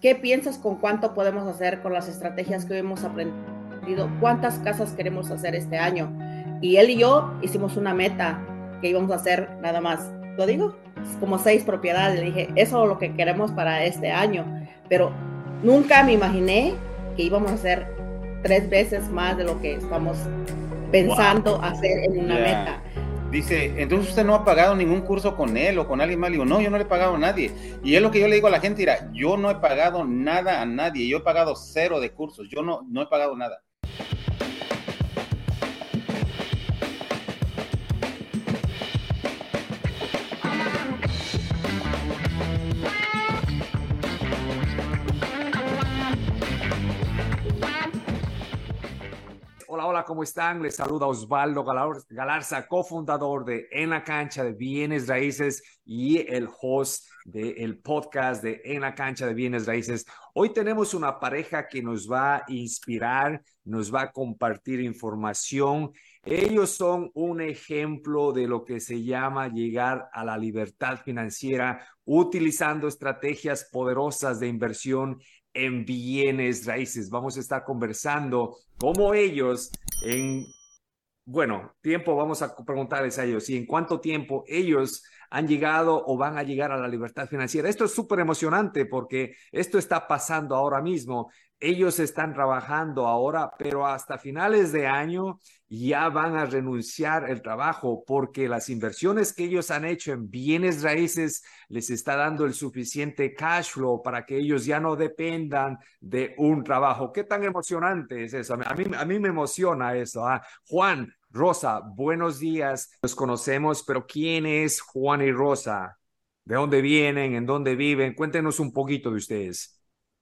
¿qué piensas con cuánto podemos hacer con las estrategias que hemos aprendido? ¿Cuántas casas queremos hacer este año? Y él y yo hicimos una meta que íbamos a hacer nada más, ¿lo digo? Como seis propiedades. Le dije, eso es lo que queremos para este año. Pero nunca me imaginé que íbamos a hacer tres veces más de lo que estamos pensando hacer en una meta. Dice, entonces usted no ha pagado ningún curso con él o con alguien más. Le digo, no, yo no le he pagado a nadie. Y es lo que yo le digo a la gente, mira, yo no he pagado nada a nadie. Yo he pagado cero de cursos. Yo no, no he pagado nada. ¿Cómo están? Les saluda Osvaldo Galarza, cofundador de En la Cancha de Bienes Raíces y el host del podcast de En la Cancha de Bienes Raíces. Hoy tenemos una pareja que nos va a inspirar, nos va a compartir información. Ellos son un ejemplo de lo que se llama llegar a la libertad financiera utilizando estrategias poderosas de inversión en bienes raíces. Vamos a estar conversando cómo ellos en, bueno, tiempo vamos a preguntarles a ellos y en cuánto tiempo ellos han llegado o van a llegar a la libertad financiera. Esto es súper emocionante porque esto está pasando ahora mismo. Ellos están trabajando ahora, pero hasta finales de año ya van a renunciar el trabajo porque las inversiones que ellos han hecho en bienes raíces les está dando el suficiente cash flow para que ellos ya no dependan de un trabajo. ¿Qué tan emocionante es eso? A mí, a mí me emociona eso. ¿ah? Juan, Rosa, buenos días. Los conocemos, pero ¿quién es Juan y Rosa? ¿De dónde vienen? ¿En dónde viven? Cuéntenos un poquito de ustedes.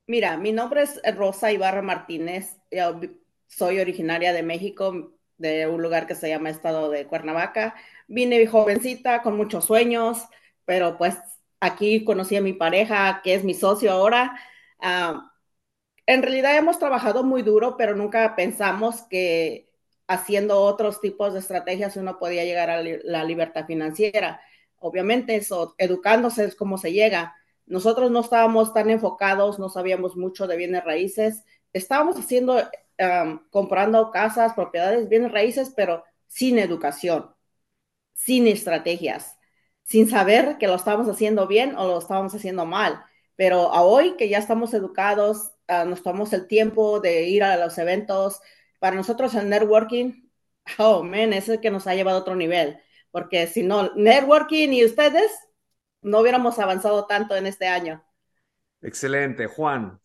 Mira, mi nombre es Rosa Ibarra Martínez. Yo soy originaria de México, de un lugar que se llama Estado de Cuernavaca. Vine jovencita, con muchos sueños, pero pues aquí conocí a mi pareja, que es mi socio ahora. Ah, en realidad hemos trabajado muy duro, pero nunca pensamos que haciendo otros tipos de estrategias uno podía llegar a la libertad financiera. Obviamente eso, educándose es como se llega. Nosotros no estábamos tan enfocados, no sabíamos mucho de bienes raíces. Estábamos haciendo, comprando casas, propiedades, bienes raíces, pero sin educación, sin estrategias, sin saber que lo estábamos haciendo bien o lo estábamos haciendo mal. Pero a hoy que ya estamos educados, ah, nos tomamos el tiempo de ir a los eventos, para nosotros el networking, oh, man, es que nos ha llevado a otro nivel, porque si no, networking y ustedes, no hubiéramos avanzado tanto en este año. Excelente, Juan.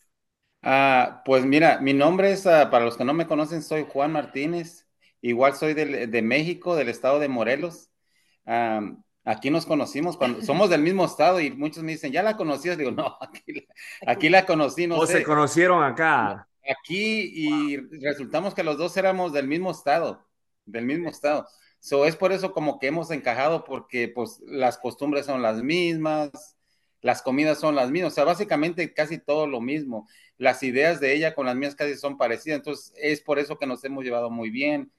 Ah, pues mira, mi nombre es, ah, para los que no me conocen, soy Juan Martínez. Igual soy de, México, del estado de Morelos. aquí nos conocimos cuando somos del mismo estado y muchos me dicen, ¿ya la conocías? Digo, no, aquí, la conocí. No ¿O se conocieron acá? aquí y resultamos que los dos éramos del mismo estado, del mismo estado. So, es por eso como que hemos encajado porque pues las costumbres son las mismas, las comidas son las mismas, o sea, básicamente casi todo lo mismo. Las ideas de ella con las mías casi son parecidas, entonces es por eso que nos hemos llevado muy bien.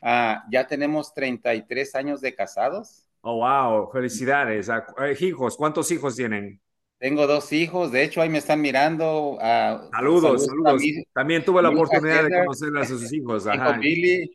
Ah, ya tenemos 33 años de casados. Oh, wow, felicidades. Ah, eh, hijos, ¿cuántos hijos tienen? Tengo dos hijos, de hecho ahí me están mirando. Uh, saludos, saludos. También tuve la oportunidad de conocer a sus hijos. Ajá. Billy,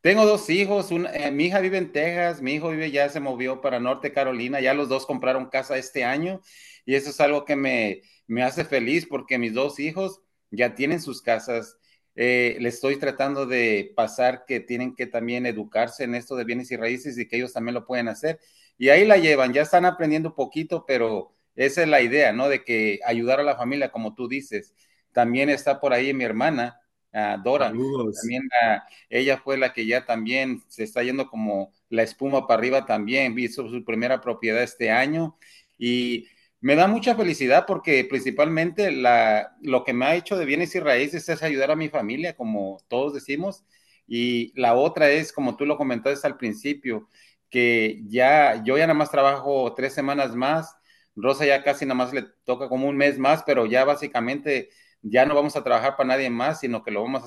Tengo dos hijos, eh, mi hija vive en Texas, mi hijo vive ya se movió para Norte Carolina, ya los dos compraron casa este año y eso es algo que me, me hace feliz porque mis dos hijos ya tienen sus casas. Eh, les estoy tratando de pasar que tienen que también educarse en esto de bienes y raíces y que ellos también lo pueden hacer. Y ahí la llevan, ya están aprendiendo poquito, pero esa es la idea, ¿no? De que ayudar a la familia, como tú dices. También está por ahí mi hermana, Dora. También ella fue la que ya también se está yendo como la espuma para arriba también. Hizo su primera propiedad este año y me da mucha felicidad porque principalmente la, lo que me ha hecho de bienes y raíces es ayudar a mi familia, como todos decimos. Y la otra es, como tú lo comentaste al principio, que ya yo ya nada más trabajo tres semanas más Rosa ya casi nada más le toca como un mes más, pero ya básicamente ya no vamos a trabajar para nadie más, sino que lo vamos a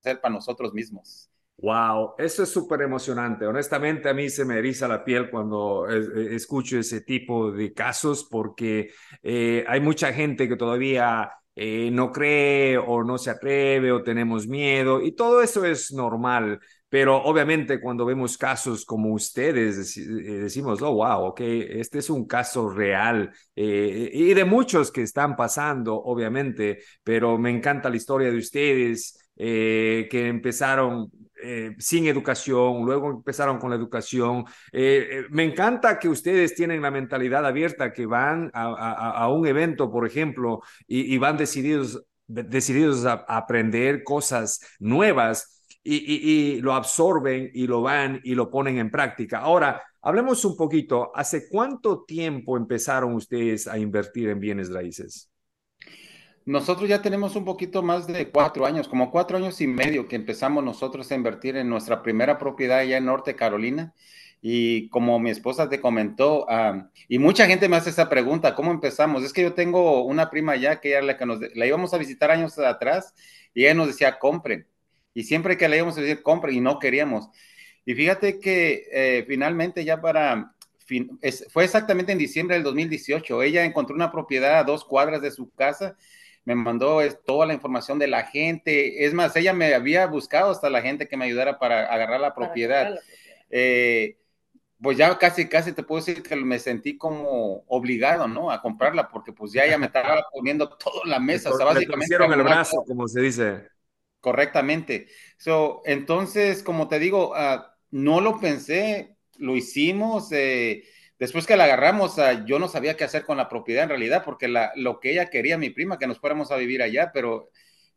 hacer para nosotros mismos. Wow, eso es súper emocionante. Honestamente, a mí se me eriza la piel cuando eh, escucho ese tipo de casos porque eh, hay mucha gente que todavía eh, no cree o no se atreve o tenemos miedo y todo eso es normal. Pero obviamente cuando vemos casos como ustedes, decimos, oh, wow, ok, este es un caso real y de muchos que están pasando, obviamente, pero me encanta la historia de ustedes. que empezaron eh, sin educación, luego empezaron con la educación. Eh, eh, me encanta que ustedes tienen la mentalidad abierta, que van a, un evento, por ejemplo, y, van decididos, decididos a, aprender cosas nuevas y, lo absorben y lo van y lo ponen en práctica. Ahora, hablemos un poquito, ¿hace cuánto tiempo empezaron ustedes a invertir en bienes raíces? Nosotros ya tenemos un poquito más de cuatro años, como cuatro años y medio que empezamos nosotros a invertir en nuestra primera propiedad allá en Norte Carolina. Y como mi esposa te comentó, y mucha gente me hace esa pregunta, ¿cómo empezamos? Es que yo tengo una prima ya que era la que nos, la íbamos a visitar años atrás y ella nos decía, compren. Y siempre que le íbamos a decir, compren, y no queríamos. Y fíjate que eh, finalmente ya para, fue exactamente en diciembre del 2018, ella encontró una propiedad a dos cuadras de su casa me mandó toda la información de la gente. Es más, ella me había buscado hasta la gente que me ayudara para agarrar la propiedad. Eh, pues ya casi, casi te puedo decir que me sentí como obligado, ¿no? A comprarla, porque pues ya ella me estaba poniendo todo en la mesa. o sea, básicamente. el brazo, como se dice. Correctamente. So, entonces, como te digo, uh, no lo pensé, lo hicimos. Eh, Después que la agarramos, yo no sabía qué hacer con la propiedad en realidad, porque la, lo que ella quería, mi prima, que nos fuéramos a vivir allá, pero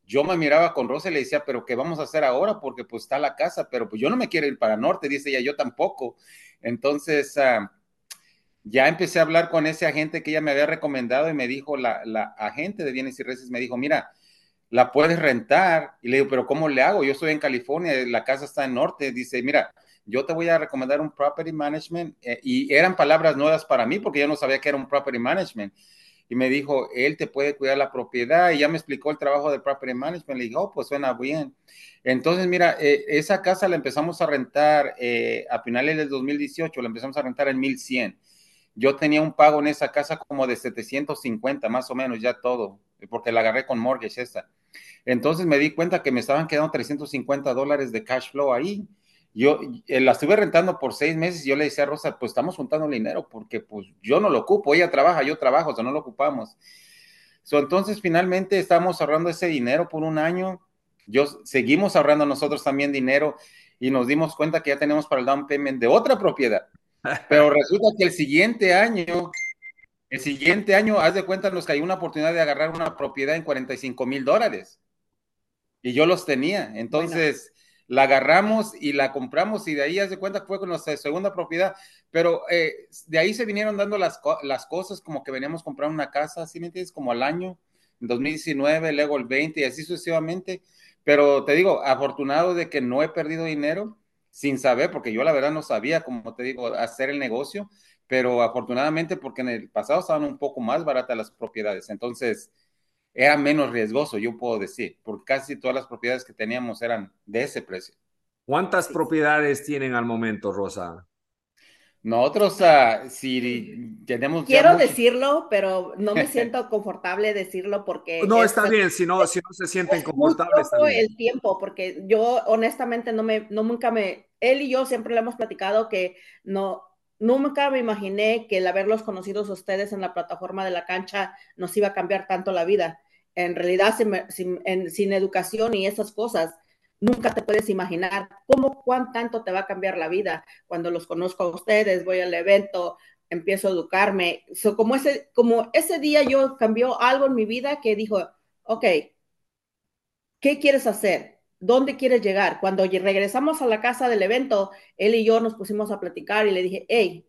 yo me miraba con Rosa y le decía, pero ¿qué vamos a hacer ahora? Porque pues está la casa, pero pues yo no me quiero ir para norte, dice ella, yo tampoco. Entonces, ah, ya empecé a hablar con ese agente que ella me había recomendado y me dijo, la, la agente de bienes y reces me dijo, mira, la puedes rentar. Y le digo, pero ¿cómo le hago? Yo estoy en California, la casa está en norte. Dice, mira, yo te voy a recomendar un property management. Eh, y eran palabras nuevas para mí porque yo no sabía que era un property management. Y me dijo, él te puede cuidar la propiedad. Y ya me explicó el trabajo de property management. Le dije, oh, pues suena bien. Entonces, mira, eh, esa casa la empezamos a rentar eh, a finales del 2018, la empezamos a rentar en 1100. Yo tenía un pago en esa casa como de 750, más o menos, ya todo, porque la agarré con mortgage esa. Entonces me di cuenta que me estaban quedando 350 dólares de cash flow ahí yo eh, la estuve rentando por seis meses y yo le decía a Rosa, pues estamos juntando dinero porque pues yo no lo ocupo, ella trabaja, yo trabajo, o sea, no lo ocupamos. entonces finalmente estamos ahorrando ese dinero por un año, yo seguimos ahorrando nosotros también dinero y nos dimos cuenta que ya tenemos para el down payment de otra propiedad. Pero resulta que el siguiente año, el siguiente año, haz de cuenta, nos cayó una oportunidad de agarrar una propiedad en 45 mil dólares. Y yo los tenía. Entonces, la agarramos y la compramos y de ahí, hace cuenta, fue con nuestra segunda propiedad, pero eh, de ahí se vinieron dando las, las cosas como que veníamos a comprar una casa, ¿sí me entiendes? Como al año, en 2019, luego el 20 y así sucesivamente, pero te digo, afortunado de que no he perdido dinero sin saber, porque yo la verdad no sabía, como te digo, hacer el negocio, pero afortunadamente porque en el pasado estaban un poco más baratas las propiedades, entonces era menos riesgoso, yo puedo decir, porque casi todas las propiedades que teníamos eran de ese precio. ¿Cuántas propiedades tienen al momento, Rosa? Nosotros, uh, si tenemos. Quiero decirlo, pero no me siento confortable decirlo porque. No, está bien, si no, si no se sienten confortables. el tiempo, porque yo honestamente no me, no nunca me. Él y yo siempre le hemos platicado que no, Nunca me imaginé que el haberlos conocido a ustedes en la plataforma de la cancha nos iba a cambiar tanto la vida. En realidad, sin, educación y esas cosas, nunca te puedes imaginar cómo, cuán tanto te va a cambiar la vida. Cuando los conozco a ustedes, voy al evento, empiezo a educarme. como, ese, como ese día yo cambió algo en mi vida que dijo, ok, ¿qué quieres hacer? ¿dónde quieres llegar? Cuando regresamos a la casa del evento, él y yo nos pusimos a platicar y le dije, hey,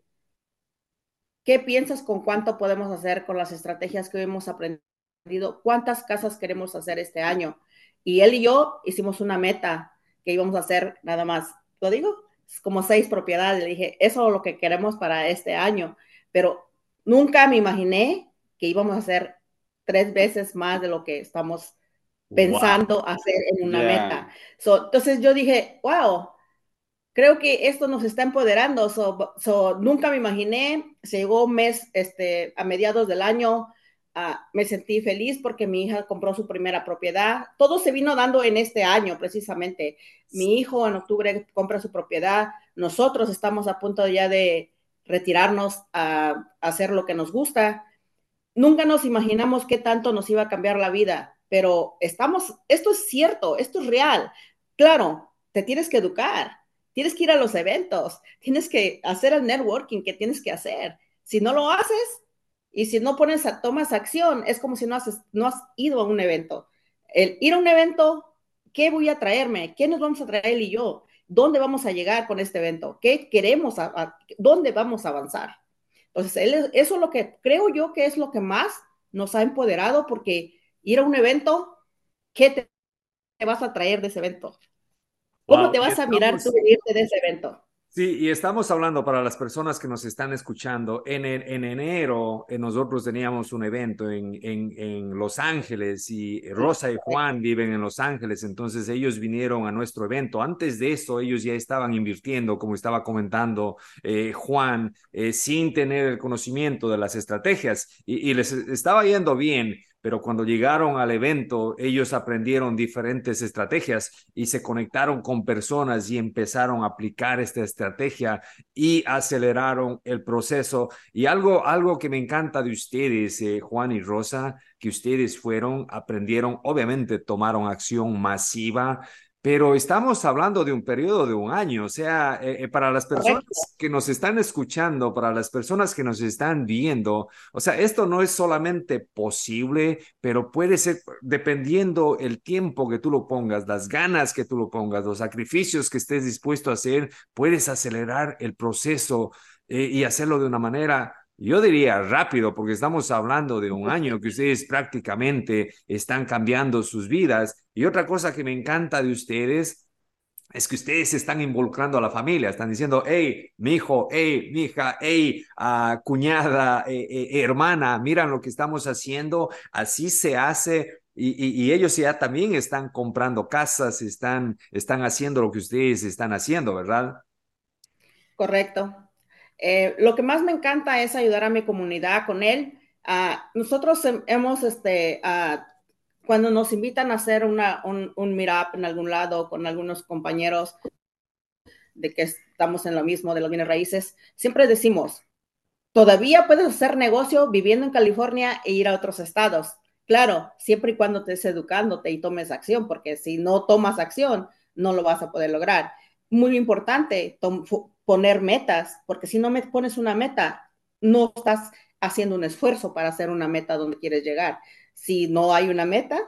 ¿qué piensas con cuánto podemos hacer con las estrategias que hemos aprendido? ¿Cuántas casas queremos hacer este año? Y él y yo hicimos una meta que íbamos a hacer nada más, ¿lo digo? Como seis propiedades. Le dije, eso es lo que queremos para este año, pero nunca me imaginé que íbamos a hacer tres veces más de lo que estamos pensando hacer en una meta. entonces yo dije, wow, creo que esto nos está empoderando. So, nunca me imaginé, se llegó un mes este, a mediados del año, ah, me sentí feliz porque mi hija compró su primera propiedad. Todo se vino dando en este año, precisamente. Mi hijo en octubre compra su propiedad. Nosotros estamos a punto ya de retirarnos a, hacer lo que nos gusta. Nunca nos imaginamos qué tanto nos iba a cambiar la vida, pero estamos, esto es cierto, esto es real. Claro, te tienes que educar, tienes que ir a los eventos, tienes que hacer el networking que tienes que hacer. Si no lo haces y si no pones a, tomas acción, es como si no, haces, no has ido a un evento. El ir a un evento, ¿qué voy a traerme? ¿Qué nos vamos a traer él y yo? ¿Dónde vamos a llegar con este evento? ¿Qué queremos? ¿Dónde vamos a avanzar? Entonces, eso es lo que creo yo que es lo que más nos ha empoderado porque ir a un evento, ¿qué te vas a traer de ese evento? ¿Cómo te vas a mirar tú irte de ese evento? Sí, y estamos hablando para las personas que nos están escuchando. En, en, enero eh, nosotros teníamos un evento en, en, en, Los Ángeles y Rosa y Juan viven en Los Ángeles, entonces ellos vinieron a nuestro evento. Antes de eso, ellos ya estaban invirtiendo, como estaba comentando eh, Juan, eh, sin tener el conocimiento de las estrategias y, y les estaba yendo bien pero cuando llegaron al evento, ellos aprendieron diferentes estrategias y se conectaron con personas y empezaron a aplicar esta estrategia y aceleraron el proceso. Y algo, algo que me encanta de ustedes, eh, Juan y Rosa, que ustedes fueron, aprendieron, obviamente tomaron acción masiva, pero estamos hablando de un periodo de un año, o sea, eh, eh, para las personas que nos están escuchando, para las personas que nos están viendo, o sea, esto no es solamente posible, pero puede ser dependiendo el tiempo que tú lo pongas, las ganas que tú lo pongas, los sacrificios que estés dispuesto a hacer, puedes acelerar el proceso eh, y hacerlo de una manera yo diría rápido, porque estamos hablando de un año que ustedes prácticamente están cambiando sus vidas. Y otra cosa que me encanta de ustedes es que ustedes están involucrando a la familia, están diciendo, hey, mi hijo, hey, mi hija, hey, uh, cuñada, eh, eh, hermana, miran lo que estamos haciendo, así se hace. Y, y, ellos ya también están comprando casas, están, están haciendo lo que ustedes están haciendo, ¿verdad? Correcto. Eh, lo que más me encanta es ayudar a mi comunidad con él. Ah, nosotros hemos, este, ah, cuando nos invitan a hacer una, un, un meetup en algún lado con algunos compañeros de que estamos en lo mismo de los bienes raíces, siempre decimos, todavía puedes hacer negocio viviendo en California e ir a otros estados. Claro, siempre y cuando te estés educándote y tomes acción, porque si no tomas acción, no lo vas a poder lograr. Muy importante, poner metas, porque si no me pones una meta, no estás haciendo un esfuerzo para hacer una meta donde quieres llegar. Si no hay una meta,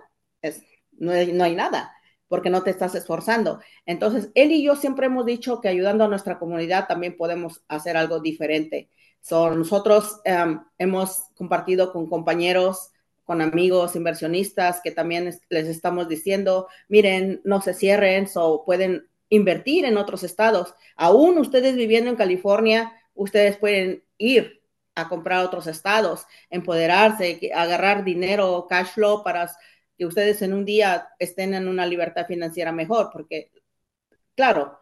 es, no, hay, no hay nada, porque no te estás esforzando. Entonces, él y yo siempre hemos dicho que ayudando a nuestra comunidad también podemos hacer algo diferente. So, nosotros um, hemos compartido con compañeros, con amigos inversionistas que también les estamos diciendo, miren, no se cierren, o pueden invertir en otros estados. Aún ustedes viviendo en California, ustedes pueden ir a comprar otros estados, empoderarse, agarrar dinero, cash flow para que ustedes en un día estén en una libertad financiera mejor, porque, claro,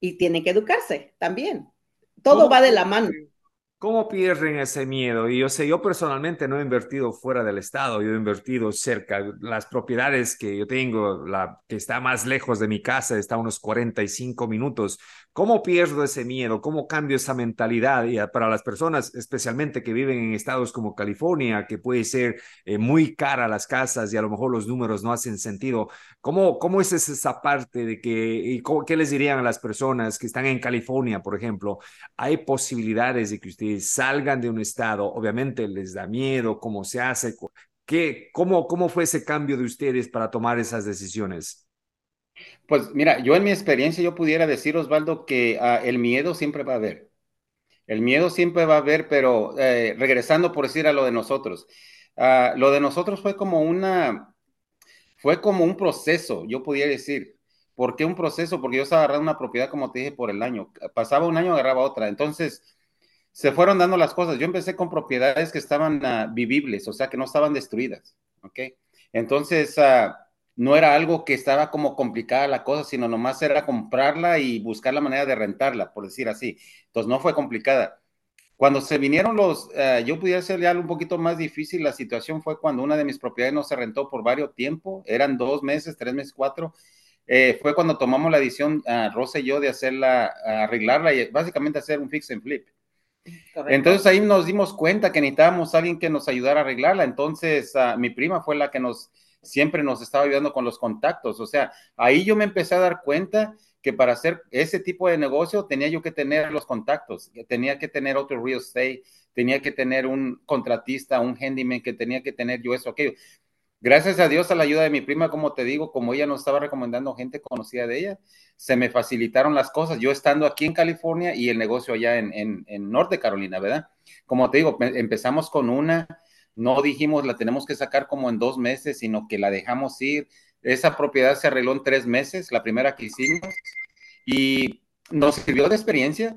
y tienen que educarse también. Todo va de la mano. ¿Cómo pierden ese miedo? Y yo sé, yo personalmente no he invertido fuera del estado, yo he invertido cerca. Las propiedades que yo tengo, la que está más lejos de mi casa, está a unos 45 minutos. ¿Cómo pierdo ese miedo? ¿Cómo cambio esa mentalidad? Y para las personas, especialmente que viven en estados como California, que puede ser eh, muy cara las casas y a lo mejor los números no hacen sentido, ¿cómo, cómo es esa parte de que, y qué les dirían a las personas que están en California, por ejemplo? ¿Hay posibilidades de que salgan de un estado? Obviamente les da miedo, ¿cómo se hace? ¿Qué, cómo, ¿Cómo fue ese cambio de ustedes para tomar esas decisiones? Pues mira, yo en mi experiencia yo pudiera decir, Osvaldo, que uh, el miedo siempre va a haber. El miedo siempre va a haber, pero eh, regresando por decir a lo de nosotros, uh, lo de nosotros fue como una, fue como un proceso, yo podría decir. ¿Por qué un proceso? Porque yo estaba agarrando una propiedad, como te dije, por el año. Pasaba un año, agarraba otra. Entonces, se fueron dando las cosas. Yo empecé con propiedades que estaban uh, vivibles, o sea, que no estaban destruidas. ¿Ok? Entonces, no era algo que estaba como complicada la cosa, sino nomás era comprarla y buscar la manera de rentarla, por decir así. Entonces no fue complicada. Cuando se vinieron los, uh, yo pudiera ser ya un poquito más difícil, la situación fue cuando una de mis propiedades no se rentó por varios tiempos, eran dos meses, tres meses, cuatro. Eh, fue cuando tomamos la decisión, uh, Rosa y yo, de hacerla, arreglarla y básicamente hacer un fix and flip. Entonces ahí nos dimos cuenta que necesitábamos alguien que nos ayudara a arreglarla. Entonces uh, mi prima fue la que nos siempre nos estaba ayudando con los contactos. O sea, ahí yo me empecé a dar cuenta que para hacer ese tipo de negocio tenía yo que tener los contactos, tenía que tener otro real estate, tenía que tener un contratista, un handyman, que tenía que tener yo eso, aquello. Gracias a Dios, a la ayuda de mi prima, como te digo, como ella nos estaba recomendando gente conocida de ella, se me facilitaron las cosas. Yo estando aquí en California y el negocio allá en, en, en Norte Carolina, ¿verdad? Como te digo, empezamos con una, no dijimos la tenemos que sacar como en dos meses, sino que la dejamos ir. Esa propiedad se arregló en tres meses, la primera que hicimos, y nos sirvió de experiencia,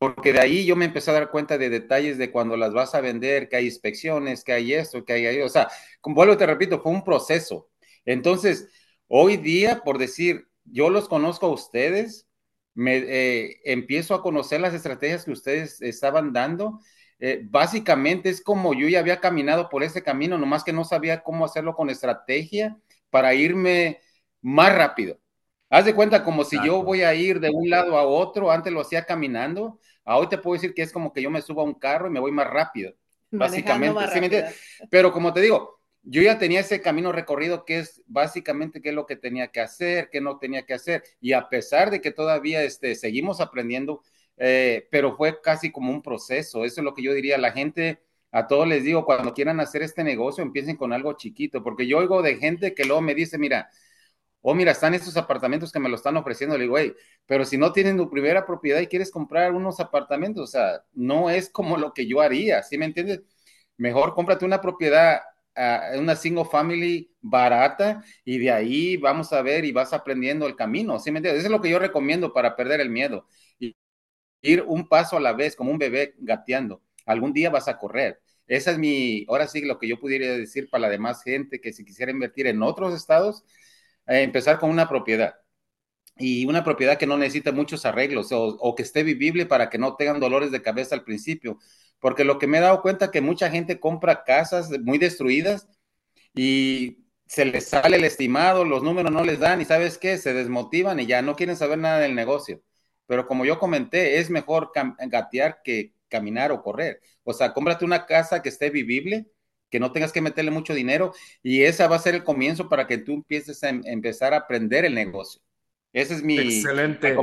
porque de ahí yo me empecé a dar cuenta de detalles de cuando las vas a vender, que hay inspecciones, que hay esto, que hay ahí. O sea, vuelvo te repito, fue un proceso. Entonces, hoy día, por decir, yo los conozco a ustedes, me eh, empiezo a conocer las estrategias que ustedes estaban dando eh, básicamente es como yo ya había caminado por ese camino, nomás que no sabía cómo hacerlo con estrategia para irme más rápido. Haz de cuenta como si yo voy a ir de un lado a otro, antes lo hacía caminando, ahora te puedo decir que es como que yo me subo a un carro y me voy más rápido, básicamente. Más rápido. Pero como te digo, yo ya tenía ese camino recorrido que es básicamente qué es lo que tenía que hacer, qué no tenía que hacer. Y a pesar de que todavía este, seguimos aprendiendo, eh, pero fue casi como un proceso. Eso es lo que yo diría. La gente, a todos les digo, cuando quieran hacer este negocio, empiecen con algo chiquito, porque yo oigo de gente que luego me dice, mira, oh, mira, están estos apartamentos que me lo están ofreciendo. Le digo, hey, pero si no tienen tu primera propiedad y quieres comprar unos apartamentos, o sea, no es como lo que yo haría, ¿sí me entiendes? Mejor cómprate una propiedad, uh, una single family barata y de ahí vamos a ver y vas aprendiendo el camino, ¿sí me entiendes? Eso es lo que yo recomiendo para perder el miedo ir un paso a la vez, como un bebé gateando. Algún día vas a correr. Esa es mi, ahora sí, lo que yo pudiera decir para la demás gente que si quisiera invertir en otros estados, eh, empezar con una propiedad. Y una propiedad que no necesita muchos arreglos o, que esté vivible para que no tengan dolores de cabeza al principio. Porque lo que me he dado cuenta que mucha gente compra casas muy destruidas y se les sale el estimado, los números no les dan y sabes qué, se desmotivan y ya no quieren saber nada del negocio pero como yo comenté, es mejor gatear que caminar o correr. O sea, cómprate una casa que esté vivible, que no tengas que meterle mucho dinero y esa va a ser el comienzo para que tú empieces a em, empezar a aprender el negocio. Ese es mi excelente,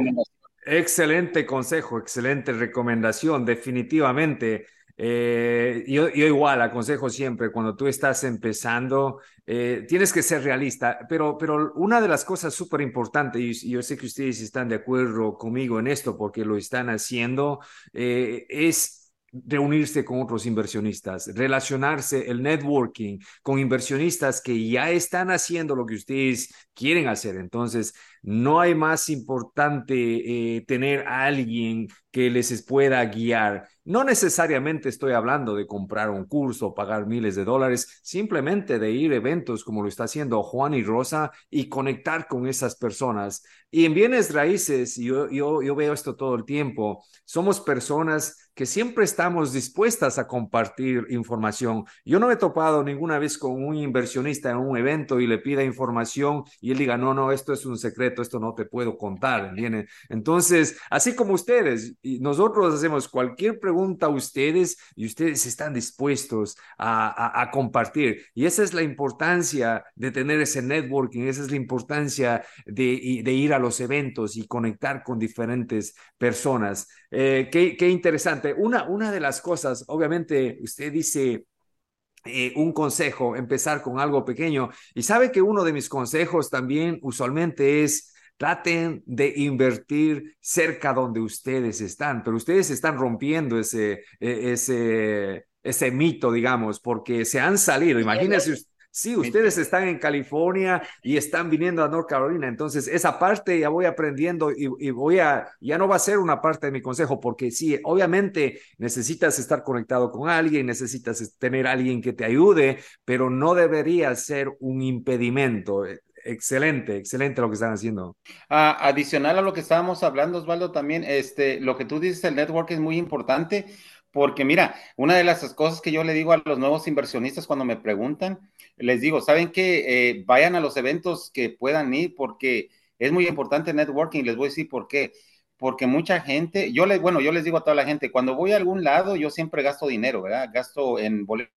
excelente consejo, excelente recomendación, definitivamente. Eh, yo, yo, igual aconsejo siempre, cuando tú estás empezando, eh, tienes que ser realista, pero, pero una de las cosas súper importantes, y yo sé que ustedes están de acuerdo conmigo en esto porque lo están haciendo, eh, es reunirse con otros inversionistas, relacionarse, el networking con inversionistas que ya están haciendo lo que ustedes quieren hacer. Entonces, no hay más importante eh, tener a alguien que les pueda guiar. No necesariamente estoy hablando de comprar un curso o pagar miles de dólares, simplemente de ir a eventos como lo está haciendo Juan y Rosa y conectar con esas personas. Y en bienes raíces, yo, yo, yo veo esto todo el tiempo, somos personas que siempre estamos dispuestas a compartir información. Yo no he topado ninguna vez con un inversionista en un evento y le pida información y él diga, no, no, esto es un secreto, esto no te puedo contar, ¿viene? Entonces, así como ustedes, y nosotros hacemos cualquier pregunta a ustedes y ustedes están dispuestos a, a, a compartir. Y esa es la importancia de tener ese networking, esa es la importancia de, de ir a los eventos y conectar con diferentes personas. Eh, qué, qué interesante. Una, una de las cosas, obviamente, usted dice eh, un consejo, empezar con algo pequeño. Y sabe que uno de mis consejos también usualmente es traten de invertir cerca donde ustedes están, pero ustedes están rompiendo ese, e, ese, ese mito, digamos, porque se han salido. Imagínense Sí, ustedes están en California y están viniendo a North Carolina, entonces esa parte ya voy aprendiendo y, y, voy a, ya no va a ser una parte de mi consejo, porque sí, obviamente necesitas estar conectado con alguien, necesitas tener alguien que te ayude, pero no debería ser un impedimento. excelente, excelente lo que están haciendo. Ah, adicional a lo que estábamos hablando, Osvaldo, también, este, lo que tú dices, el network es muy importante, porque mira, una de las cosas que yo le digo a los nuevos inversionistas cuando me preguntan, les digo, ¿saben qué? Eh, vayan a los eventos que puedan ir, porque es muy importante networking, les voy a decir por qué. Porque mucha gente, yo les, bueno, yo les digo a toda la gente, cuando voy a algún lado, yo siempre gasto dinero, ¿verdad? Gasto en boletos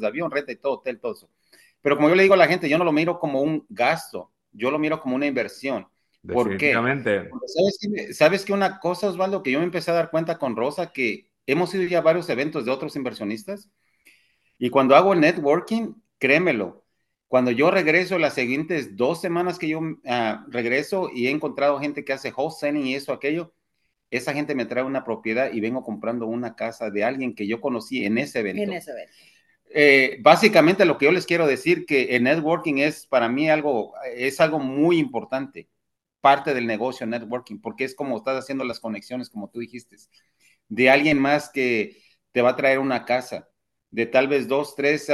de avión, renta y todo, hotel, todo eso. Pero como yo le digo a la gente, yo no lo miro como un gasto, yo lo miro como una inversión. ¿Por qué? ¿sabes, que, ¿Sabes que una cosa, Osvaldo, que yo me empecé a dar cuenta con Rosa, que hemos ido ya a varios eventos de otros inversionistas, y cuando hago el networking, créemelo, cuando yo regreso las siguientes dos semanas que yo uh, regreso y he encontrado gente que hace wholesaling y eso, aquello, esa gente me trae una propiedad y vengo comprando una casa de alguien que yo conocí en ese evento. En ese evento. Eh, básicamente lo que yo les quiero decir que el networking es para mí algo, es algo muy importante, parte del negocio networking, porque es como estás haciendo las conexiones, como tú dijiste, de alguien más que te va a traer una casa, de tal vez dos, tres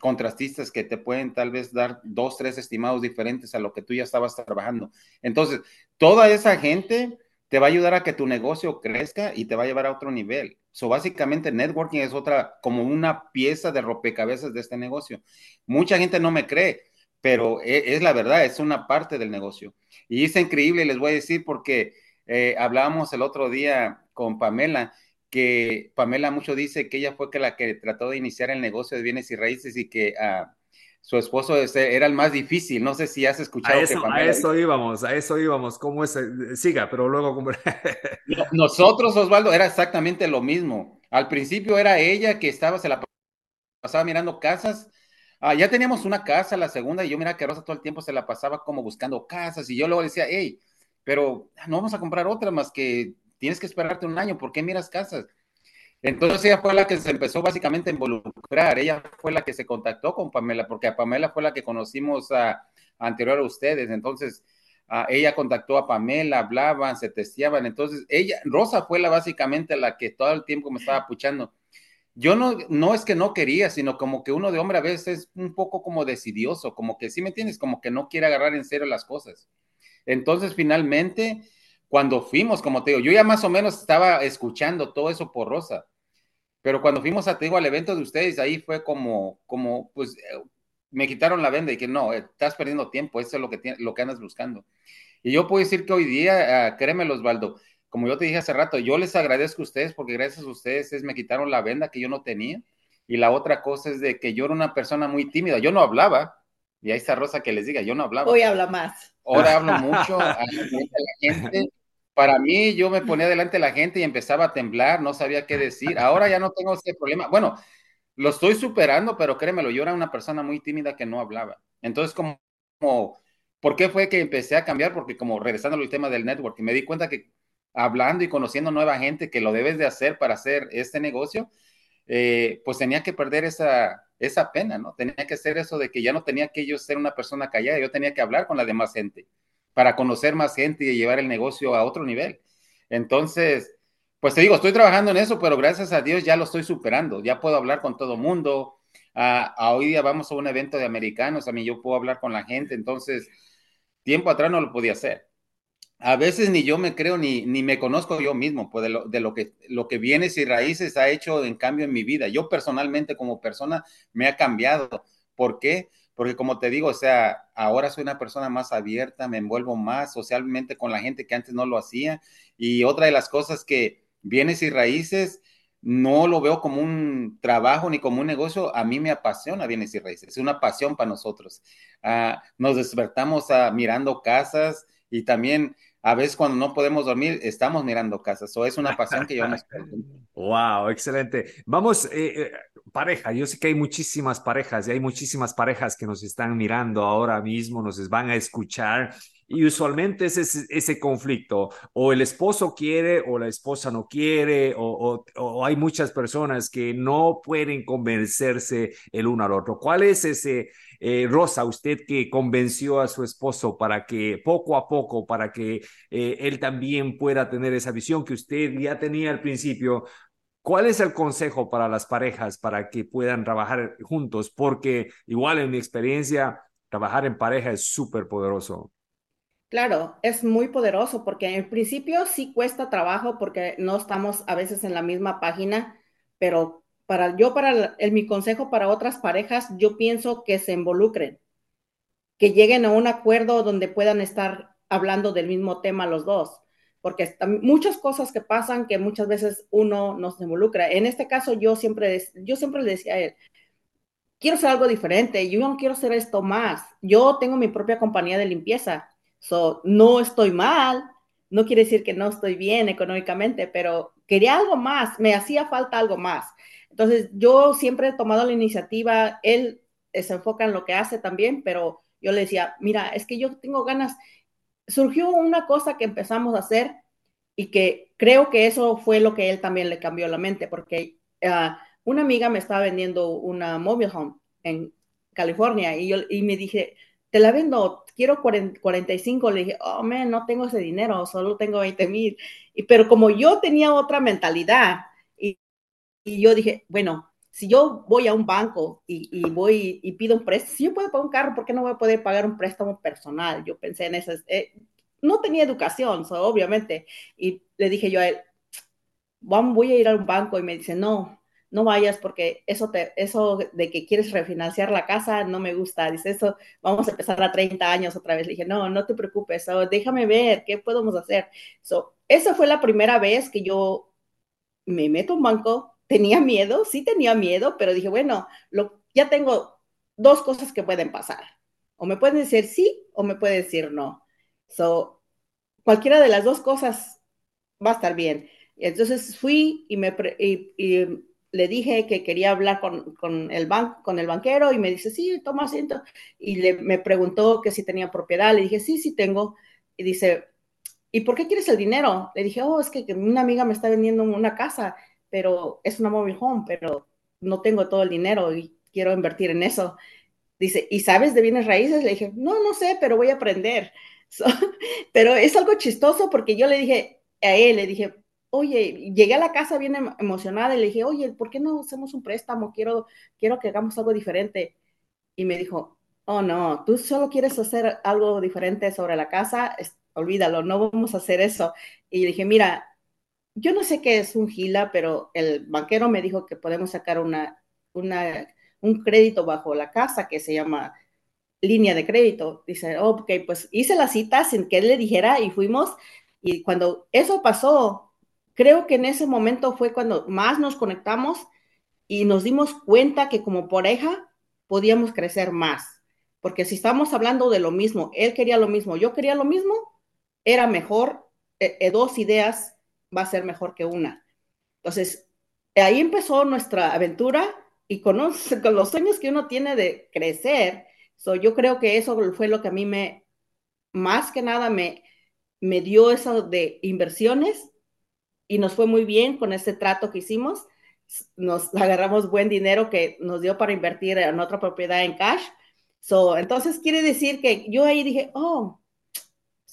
contrastistas que te pueden tal vez dar dos, tres estimados diferentes a lo que tú ya estabas trabajando. Entonces, toda esa gente te va a ayudar a que tu negocio crezca y te va a llevar a otro nivel. So, básicamente, networking es otra, como una pieza de rompecabezas de este negocio. Mucha gente no me cree, pero es, es, la verdad, es una parte del negocio. Y es increíble, les voy a decir, porque eh, hablábamos el otro día con Pamela, que Pamela mucho dice que ella fue que la que trató de iniciar el negocio de bienes y raíces y que uh, su esposo era el más difícil. No sé si has escuchado. A eso, que a eso íbamos, a eso íbamos. ¿Cómo es? Siga, pero luego. Nosotros, Osvaldo, era exactamente lo mismo. Al principio era ella que estaba, se la pasaba mirando casas. Ah, ya teníamos una casa, la segunda, y yo mira que Rosa todo el tiempo se la pasaba como buscando casas, y yo luego decía, hey, pero no vamos a comprar otra más que tienes que esperarte un año, ¿por qué miras casas? Entonces ella fue la que se empezó básicamente a involucrar, ella fue la que se contactó con Pamela, porque a Pamela fue la que conocimos a, anterior a ustedes, entonces a, ella contactó a Pamela, hablaban, se testeaban, entonces ella, Rosa fue la básicamente la que todo el tiempo me estaba puchando. Yo no, no es que no quería, sino como que uno de hombre a veces es un poco como decidioso, como que, ¿sí me entiendes? Como que no quiere agarrar en serio las cosas. Entonces, finalmente, cuando fuimos, como te digo, yo ya más o menos estaba escuchando todo eso por Rosa, pero cuando fuimos a, te digo, al evento de ustedes, ahí fue como, como, pues, eh, me quitaron la venda y que no, estás perdiendo tiempo, eso es lo que, lo que andas buscando. Y yo puedo decir que hoy día, uh, créeme, Osvaldo, como yo te dije hace rato, yo les agradezco a ustedes porque gracias a ustedes es, me quitaron la venda que yo no tenía. Y la otra cosa es de que yo era una persona muy tímida, yo no hablaba, y ahí está Rosa que les diga, yo no hablaba. Hoy habla más. Ahora hablo mucho a la gente. Para mí, yo me ponía delante de la gente y empezaba a temblar, no sabía qué decir. Ahora ya no tengo ese problema. Bueno, lo estoy superando, pero créemelo, yo era una persona muy tímida que no hablaba. Entonces, como, como ¿por qué fue que empecé a cambiar? Porque como regresando al tema del network, me di cuenta que hablando y conociendo nueva gente que lo debes de hacer para hacer este negocio, eh, pues tenía que perder esa, esa pena, ¿no? Tenía que hacer eso de que ya no tenía que yo ser una persona callada, yo tenía que hablar con la demás gente para conocer más gente y llevar el negocio a otro nivel. Entonces, pues te digo, estoy trabajando en eso, pero gracias a Dios ya lo estoy superando, ya puedo hablar con todo mundo. hoy día vamos a un evento de americanos, a mí yo puedo hablar con la gente, entonces, tiempo atrás no lo podía hacer a veces ni yo me creo ni, ni me conozco yo mismo, pues de lo, de lo, que, lo que bienes y raíces ha hecho en cambio en mi vida. Yo personalmente como persona me ha cambiado. ¿Por qué? Porque como te digo, o sea, ahora soy una persona más abierta, me envuelvo más socialmente con la gente que antes no lo hacía. Y otra de las cosas que bienes y raíces no lo veo como un trabajo ni como un negocio, a mí me apasiona bienes y raíces, es una pasión para nosotros. Uh, nos despertamos uh, mirando casas y también a veces cuando no podemos dormir, estamos mirando casas. O es una pasión que llevamos. wow, excelente. Vamos, eh, eh, pareja, yo sé que hay muchísimas parejas y hay muchísimas parejas que nos están mirando ahora mismo, nos van a escuchar. Y usualmente es ese, ese, conflicto, o el esposo quiere o la esposa no quiere, o, o, o, hay muchas personas que no pueden convencerse el uno al otro. ¿Cuál es ese, eh, Rosa, usted que convenció a su esposo para que poco a poco, para que eh, él también pueda tener esa visión que usted ya tenía al principio, ¿Cuál es el consejo para las parejas para que puedan trabajar juntos? Porque igual en mi experiencia, trabajar en pareja es súper poderoso. Claro, es muy poderoso porque en principio sí cuesta trabajo porque no estamos a veces en la misma página, pero para yo, para el, mi consejo para otras parejas, yo pienso que se involucren, que lleguen a un acuerdo donde puedan estar hablando del mismo tema los dos, porque muchas cosas que pasan que muchas veces uno no se involucra. En este caso, yo siempre, yo siempre le decía a él, quiero hacer algo diferente, yo no quiero hacer esto más. Yo tengo mi propia compañía de limpieza, so, no estoy mal, no quiere decir que no estoy bien económicamente, pero quería algo más, me hacía falta algo más. Entonces, yo siempre he tomado la iniciativa, él se enfoca en lo que hace también, pero yo le decía, mira, es que yo tengo ganas, surgió una cosa que empezamos a hacer y que creo que eso fue lo que él también le cambió la mente, porque uh, una amiga me estaba vendiendo una mobile home en California y yo y me dije, te la vendo, quiero 40, 45, le dije, oh, man, no tengo ese dinero, solo tengo 20 mil. Pero como yo tenía otra mentalidad y, yo dije, bueno, si yo voy a un banco y, y, voy y pido un préstamo, si yo puedo pagar un carro, ¿por qué no voy a poder pagar un préstamo personal? Yo pensé en eso. Eh, no tenía educación, obviamente. Y le dije yo a él, vamos, voy a ir a un banco y me dice, no, no vayas porque eso, te, eso de que quieres refinanciar la casa no me gusta. Dice, eso, vamos a empezar a 30 años otra vez. Le dije, no, no te preocupes, déjame ver qué podemos hacer. So, esa fue la primera vez que yo me meto a un banco, tenía miedo, sí tenía miedo, pero dije, bueno, lo, ya tengo dos cosas que pueden pasar. O me pueden decir sí o me pueden decir no. So, cualquiera de las dos cosas va a estar bien. Entonces fui y, me, le dije que quería hablar con, con el banco, con el banquero y me dice, sí, toma asiento. Y le, me preguntó que si tenía propiedad. Le dije, sí, sí tengo. Y dice, ¿y por qué quieres el dinero? Le dije, oh, es que una amiga me está vendiendo una casa pero es una mobile home, pero no tengo todo el dinero y quiero invertir en eso. Dice, ¿y sabes de bienes raíces? Le dije, no, no sé, pero voy a aprender. pero es algo chistoso porque yo le dije a él, le dije, oye, llegué a la casa bien em, emocionada y le dije, oye, ¿por qué no hacemos un préstamo? Quiero, quiero que hagamos algo diferente. Y me dijo, oh, no, tú solo quieres hacer algo diferente sobre la casa, olvídalo, no vamos a hacer eso. Y dije, mira, yo no sé qué es un GILA, pero el banquero me dijo que podemos sacar una, una, un crédito bajo la casa que se llama línea de crédito. Dice, oh, ok, pues hice la cita sin que él le dijera y fuimos. Y cuando eso pasó, creo que en ese momento fue cuando más nos conectamos y nos dimos cuenta que como pareja podíamos crecer más. Porque si estamos hablando de lo mismo, él quería lo mismo, yo quería lo mismo, era mejor eh, eh, dos ideas va a ser mejor que una. Entonces, ahí empezó nuestra aventura y con los, con los sueños que uno tiene de crecer, so, yo creo que eso fue lo que a mí me, más que nada, me, me dio eso de inversiones y nos fue muy bien con ese trato que hicimos. Nos agarramos buen dinero que nos dio para invertir en otra propiedad en cash. So, entonces quiere decir que yo ahí dije, oh,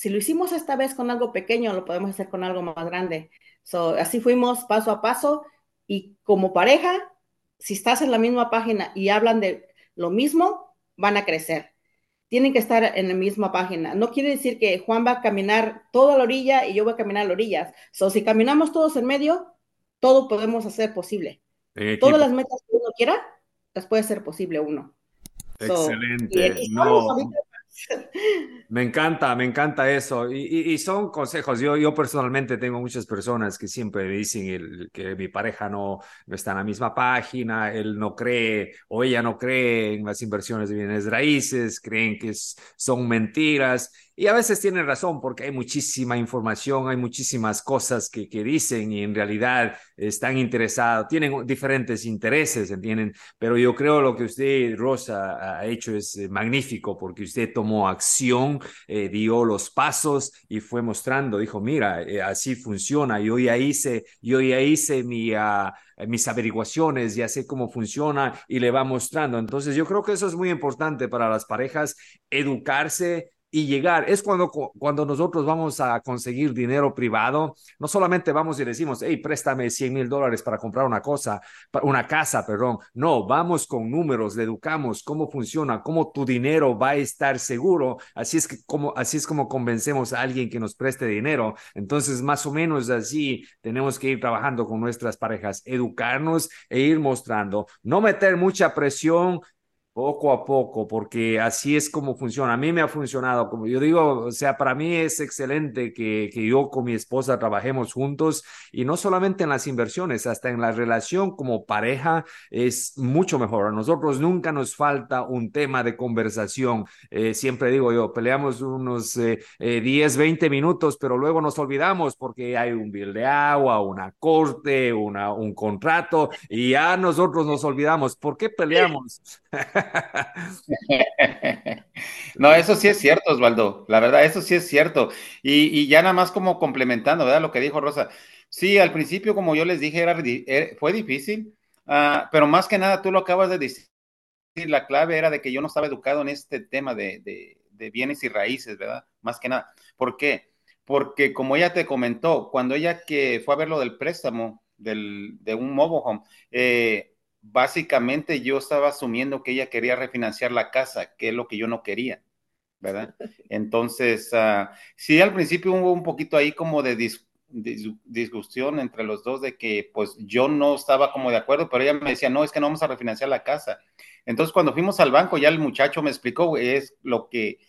si lo hicimos esta vez con algo pequeño, lo podemos hacer con algo más grande. así fuimos paso a paso y como pareja, si estás en la misma página y hablan de lo mismo, van a crecer. Tienen que estar en la misma página. No quiere decir que Juan va a caminar toda la orilla y yo voy a caminar a la orilla. So, si caminamos todos en medio, todo podemos hacer posible. Todas las metas que uno quiera, las puede ser posible uno. Excelente. no. Me encanta, me encanta eso. Y, son consejos. Yo, personalmente tengo muchas personas que siempre me dicen que mi pareja no está en la misma página, él no cree o ella no cree en las inversiones de bienes raíces, creen que son mentiras. Y a veces tienen razón porque hay muchísima información, hay muchísimas cosas que, que dicen y en realidad están interesados, tienen diferentes intereses, ¿entienden? Pero yo creo lo que usted, Rosa, ha hecho es eh, magnífico porque usted tomó acción, eh, dio los pasos y fue mostrando, dijo, mira, eh, así funciona, yo ya hice, yo ya hice. Uh, mis averiguaciones, ya sé cómo funciona y le va mostrando. Entonces yo creo que eso es muy importante para las parejas, educarse, y llegar. Es cuando, cuando nosotros vamos a conseguir dinero privado, no solamente vamos y decimos, hey, préstame 100 mil dólares para comprar una cosa, una casa, perdón. No, vamos con números, le educamos cómo funciona, cómo tu dinero va a estar seguro. Así es, que, como, así es como convencemos a alguien que nos preste dinero. Entonces, más o menos así tenemos que ir trabajando con nuestras parejas, educarnos e ir mostrando, no meter mucha presión, poco a poco, porque así es como funciona. A mí me ha funcionado, como yo digo, o sea, para mí es excelente que, que yo con mi esposa trabajemos juntos y no solamente en las inversiones, hasta en la relación como pareja es mucho mejor. A nosotros nunca nos falta un tema de conversación. Eh, siempre digo yo, peleamos unos eh, 10, eh, 20 minutos, pero luego nos olvidamos porque hay un bill de agua, una corte, una, un contrato y ya nosotros nos olvidamos. ¿Por qué peleamos? no, eso sí es cierto, Osvaldo. La verdad, eso sí es cierto. Y, ya nada más como complementando, ¿verdad? Lo que dijo Rosa. Sí, al principio, como yo les dije, era, er, fue difícil, uh, pero más que nada, tú lo acabas de decir. La clave era de que yo no estaba educado en este tema de, de, de bienes y raíces, ¿verdad? Más que nada. ¿Por qué? Porque como ella te comentó, cuando ella que fue a ver lo del préstamo del, de un mobile home, eh, básicamente yo estaba asumiendo que ella quería refinanciar la casa, que es lo que yo no quería, ¿verdad? Entonces, uh, sí, al principio hubo un poquito ahí como de discusión entre los dos de que pues yo no estaba como de acuerdo, pero ella me decía, no, es que no vamos a refinanciar la casa. Entonces, cuando fuimos al banco, ya el muchacho me explicó, es lo que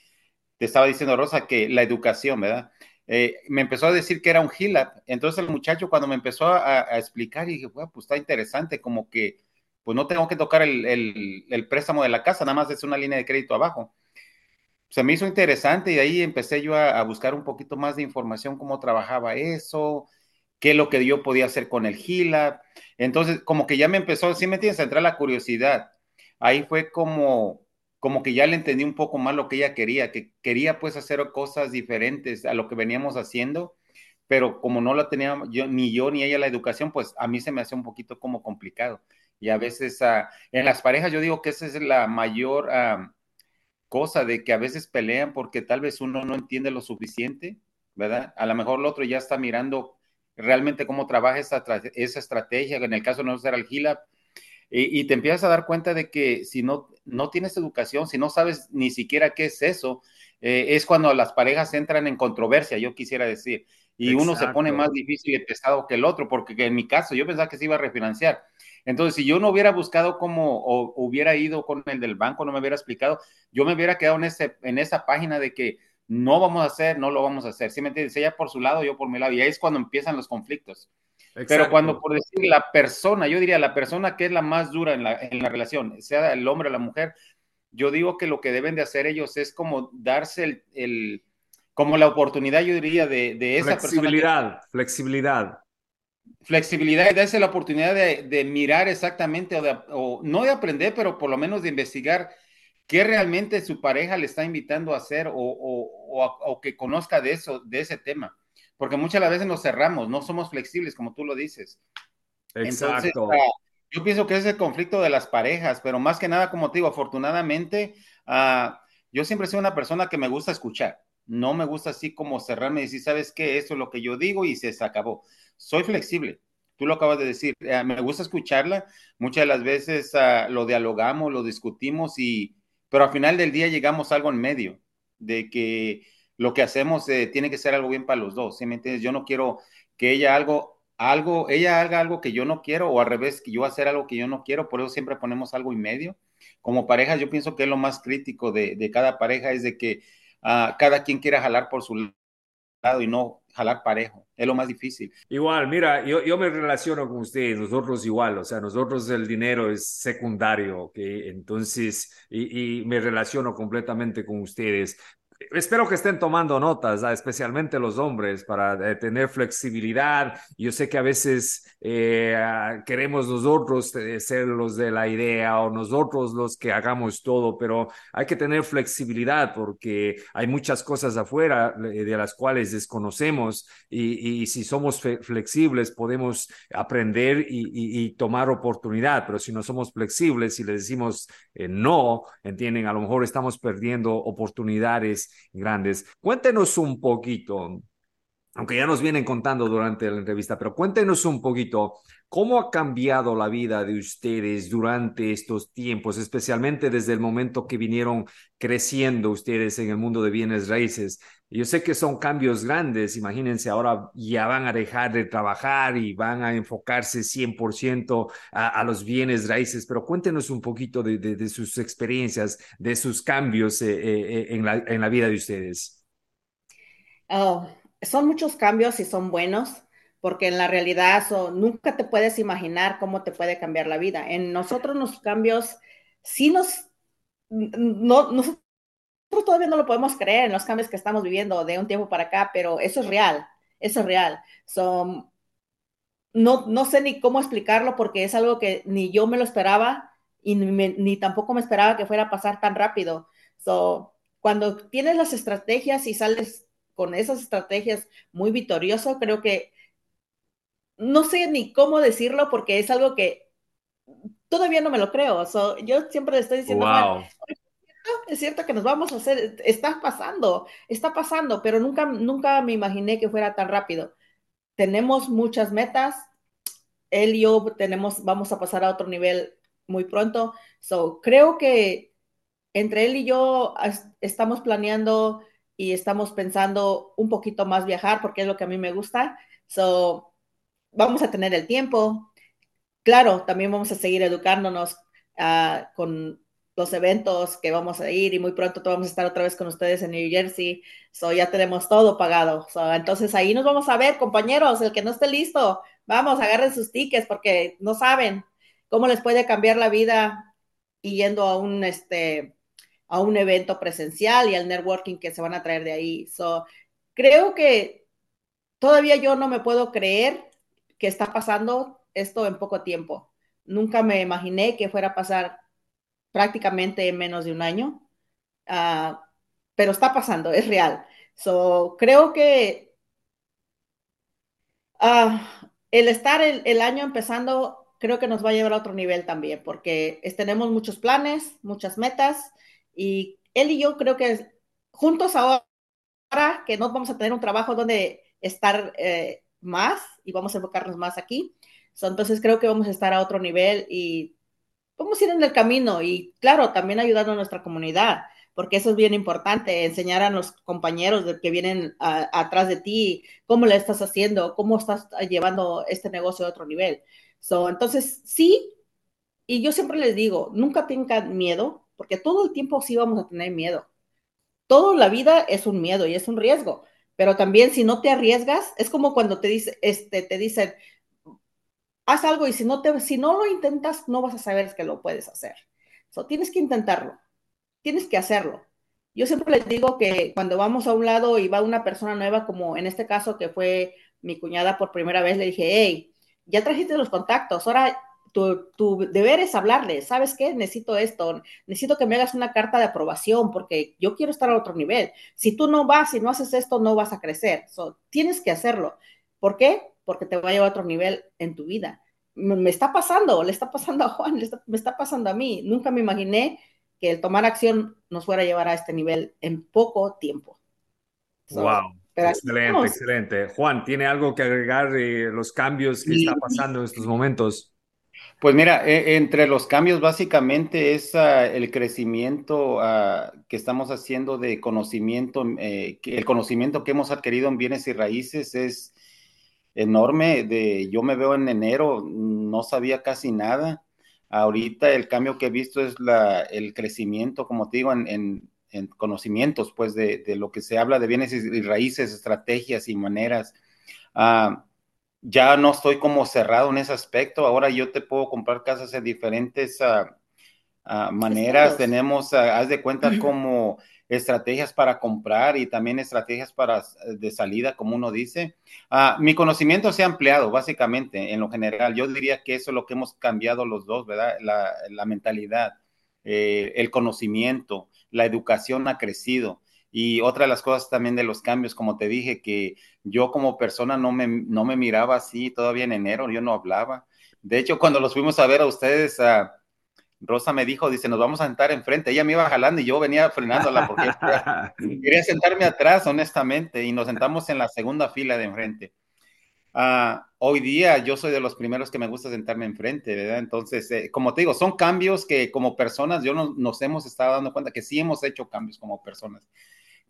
te estaba diciendo Rosa, que la educación, ¿verdad? Eh, me empezó a decir que era un HILAP. Entonces el muchacho cuando me empezó a, a explicar, y dije, pues está interesante, como que pues no tengo que tocar el, préstamo de la casa, nada más es una línea de crédito abajo. Se me hizo interesante y ahí empecé yo a, buscar un poquito más de información, cómo trabajaba eso, qué es lo que yo podía hacer con el GILA. Entonces, como que ya me empezó, sí me tienes a entrar la curiosidad. Ahí fue como, como que ya le entendí un poco más lo que ella quería, que quería pues hacer cosas diferentes a lo que veníamos haciendo, pero como no la tenía yo, ni yo ni ella la educación, pues a mí se me hace un poquito como complicado. Y a veces uh, en las parejas yo digo que esa es la mayor uh, cosa de que a veces pelean porque tal vez uno no entiende lo suficiente, ¿verdad? A lo mejor el otro ya está mirando realmente cómo trabaja esa, esa estrategia, en el caso de no ser el y, y, te empiezas a dar cuenta de que si no, no tienes educación, si no sabes ni siquiera qué es eso, eh, es cuando las parejas entran en controversia, yo quisiera decir, y Exacto. uno se pone más difícil y pesado que el otro, porque en mi caso yo pensaba que se iba a refinanciar, entonces, si yo no hubiera buscado cómo o hubiera ido con el del banco, no me hubiera explicado, yo me hubiera quedado en, ese, en esa página de que no vamos a hacer, no lo vamos a hacer. ¿Sí me entiendes? Ella por su lado, yo por mi lado. Y ahí es cuando empiezan los conflictos. Exacto. Pero cuando, por decir, la persona, yo diría, la persona que es la más dura en la, en la relación, sea el hombre o la mujer, yo digo que lo que deben de hacer ellos es como darse el, el como la oportunidad, yo diría, de, de esa flexibilidad, persona. Que, flexibilidad flexibilidad y darse la oportunidad de, de mirar exactamente o, de, o, no de aprender, pero por lo menos de investigar qué realmente su pareja le está invitando a hacer o, o, que conozca de eso, de ese tema. Porque muchas veces nos cerramos, no somos flexibles, como tú lo dices. Exacto. Entonces, uh, yo pienso que es el conflicto de las parejas, pero más que nada, como te digo, afortunadamente, uh, yo siempre soy una persona que me gusta escuchar. No me gusta así como cerrarme y decir, ¿sabes qué? Eso es lo que yo digo y se acabó soy flexible. Tú lo acabas de decir, eh, me gusta escucharla, muchas de las veces uh, lo dialogamos, lo discutimos, y, pero al final del día llegamos a algo en medio, de que lo que hacemos eh, tiene que ser algo bien para los dos, ¿sí me entiendes? Yo no quiero que ella algo, algo, ella haga algo que yo no quiero, o al revés, que yo hacer algo que yo no quiero, por eso siempre ponemos algo en medio. Como pareja, yo pienso que es lo más crítico de, de cada pareja, es de que uh, cada quien quiera jalar por su lado y no jalar parejo. Es lo más difícil. Igual, mira, yo, yo me relaciono con ustedes, nosotros igual, o sea, nosotros el dinero es secundario, ¿ok? Entonces, y, y me relaciono completamente con ustedes, espero que estén tomando notas, especialmente los hombres, para eh, tener flexibilidad. Yo sé que a veces eh, queremos nosotros eh, ser los de la idea o nosotros los que hagamos todo, pero hay que tener flexibilidad porque hay muchas cosas afuera eh, de las cuales desconocemos y, y si somos flexibles podemos aprender y, y, y, tomar oportunidad, pero si no somos flexibles y le decimos no, entienden, a lo mejor estamos perdiendo oportunidades grandes. Cuéntenos un poquito, aunque ya nos vienen contando durante la entrevista, pero cuéntenos un poquito cómo ha cambiado la vida de ustedes durante estos tiempos, especialmente desde el momento que vinieron creciendo ustedes en el mundo de bienes raíces. Yo sé que son cambios grandes, imagínense, ahora ya van a dejar de trabajar y van a enfocarse 100% a, a los bienes raíces, pero cuéntenos un poquito de, sus experiencias, de sus cambios eh, eh, en, la, en la vida de ustedes. Oh, son muchos cambios y son buenos, porque en la realidad so, nunca te puedes imaginar cómo te puede cambiar la vida. En nosotros los cambios sí nos, no, nosotros todavía no lo podemos creer en los cambios que estamos viviendo de un tiempo para acá, pero eso es real, eso es real. So, no, no sé ni cómo explicarlo porque es algo que ni yo me lo esperaba y ni, me, ni tampoco me esperaba que fuera a pasar tan rápido. So, cuando tienes las estrategias y sales con esas estrategias muy victorioso, creo que no sé ni cómo decirlo porque es algo que todavía no me lo creo. So, yo siempre le estoy diciendo, wow. es cierto que nos vamos a hacer, está pasando, está pasando, pero nunca, nunca me imaginé que fuera tan rápido. Tenemos muchas metas, él y yo tenemos, vamos a pasar a otro nivel muy pronto. So, creo que entre él y yo estamos planeando y estamos pensando un poquito más viajar porque es lo que a mí me gusta. So, vamos a tener el tiempo. Claro, también vamos a seguir educándonos uh, con los eventos que vamos a ir y muy pronto vamos a estar otra vez con ustedes en New Jersey. So, ya tenemos todo pagado. So, entonces ahí nos vamos a ver, compañeros. El que no esté listo, vamos, agarren sus tickets porque no saben cómo les puede cambiar la vida y yendo a un, este, a un evento presencial y al networking que se van a traer de ahí. So, creo que todavía yo no me puedo creer que está pasando esto en poco tiempo. Nunca me imaginé que fuera a pasar prácticamente en menos de un año, uh, pero está pasando, es real. So, creo que uh, el estar el, el, año empezando, creo que nos va a llevar a otro nivel también, porque es, tenemos muchos planes, muchas metas, y él y yo creo que juntos ahora, que no vamos a tener un trabajo donde estar eh, más y vamos a enfocarnos más aquí, so, entonces creo que vamos a estar a otro nivel y vamos a ir en el camino y claro, también ayudando a nuestra comunidad, porque eso es bien importante, enseñar a los compañeros que vienen a, atrás de ti cómo le estás haciendo, cómo estás llevando este negocio a otro nivel. So, entonces, sí, y yo siempre les digo, nunca tengan miedo, porque todo el tiempo sí vamos a tener miedo. Toda la vida es un miedo y es un riesgo, pero también si no te arriesgas, es como cuando te, dice, este, te dicen, haz algo y si no, te, si no lo intentas, no vas a saber que lo puedes hacer. So, tienes que intentarlo, tienes que hacerlo. Yo siempre les digo que cuando vamos a un lado y va una persona nueva, como en este caso que fue mi cuñada por primera vez, le dije, hey, ya trajiste los contactos, ahora tu, tu, deber es hablarle, ¿sabes qué? Necesito esto, necesito que me hagas una carta de aprobación porque yo quiero estar a otro nivel. Si tú no vas y no haces esto, no vas a crecer. So, tienes que hacerlo. ¿Por qué? porque te va a llevar a otro nivel en tu vida. Me, me está pasando, le está pasando a Juan, está, me está pasando a mí. Nunca me imaginé que el tomar acción nos fuera a llevar a este nivel en poco tiempo. So, wow. excelente, excelente. Juan, ¿tiene algo que agregar de los cambios que sí. está pasando en estos momentos? Pues mira, eh, entre los cambios básicamente es uh, el crecimiento uh, que estamos haciendo de conocimiento, eh, el conocimiento que hemos adquirido en bienes y raíces es enorme. De, yo me veo en enero, no sabía casi nada. Ahorita el cambio que he visto es el crecimiento, como te digo, en, en, en conocimientos, pues de, lo que se habla de bienes y raíces, estrategias y maneras. Uh, ya no estoy como cerrado en ese aspecto. Ahora yo te puedo comprar casas en diferentes uh, uh, maneras. Estados. Tenemos, uh, haz de cuenta, como estrategias para comprar y también estrategias para de salida, como uno dice. mi conocimiento se ha ampliado básicamente en lo general. Yo diría que eso es lo que hemos cambiado los dos, ¿verdad? La, la mentalidad, eh, el conocimiento, la educación ha crecido. Y otra de las cosas también de los cambios, como te dije, que yo como persona no me, no me miraba así todavía en enero, yo no hablaba. De hecho, cuando los fuimos a ver a ustedes, uh, Rosa me dijo, dice, nos vamos a sentar enfrente. Ella me iba jalando y yo venía frenándola porque quería sentarme atrás, honestamente, y nos sentamos en la segunda fila de enfrente. Ah, hoy día yo soy de los primeros que me gusta sentarme enfrente, ¿verdad? Entonces, eh, como te digo, son cambios que como personas yo no, nos hemos estado dando cuenta que sí hemos hecho cambios como personas.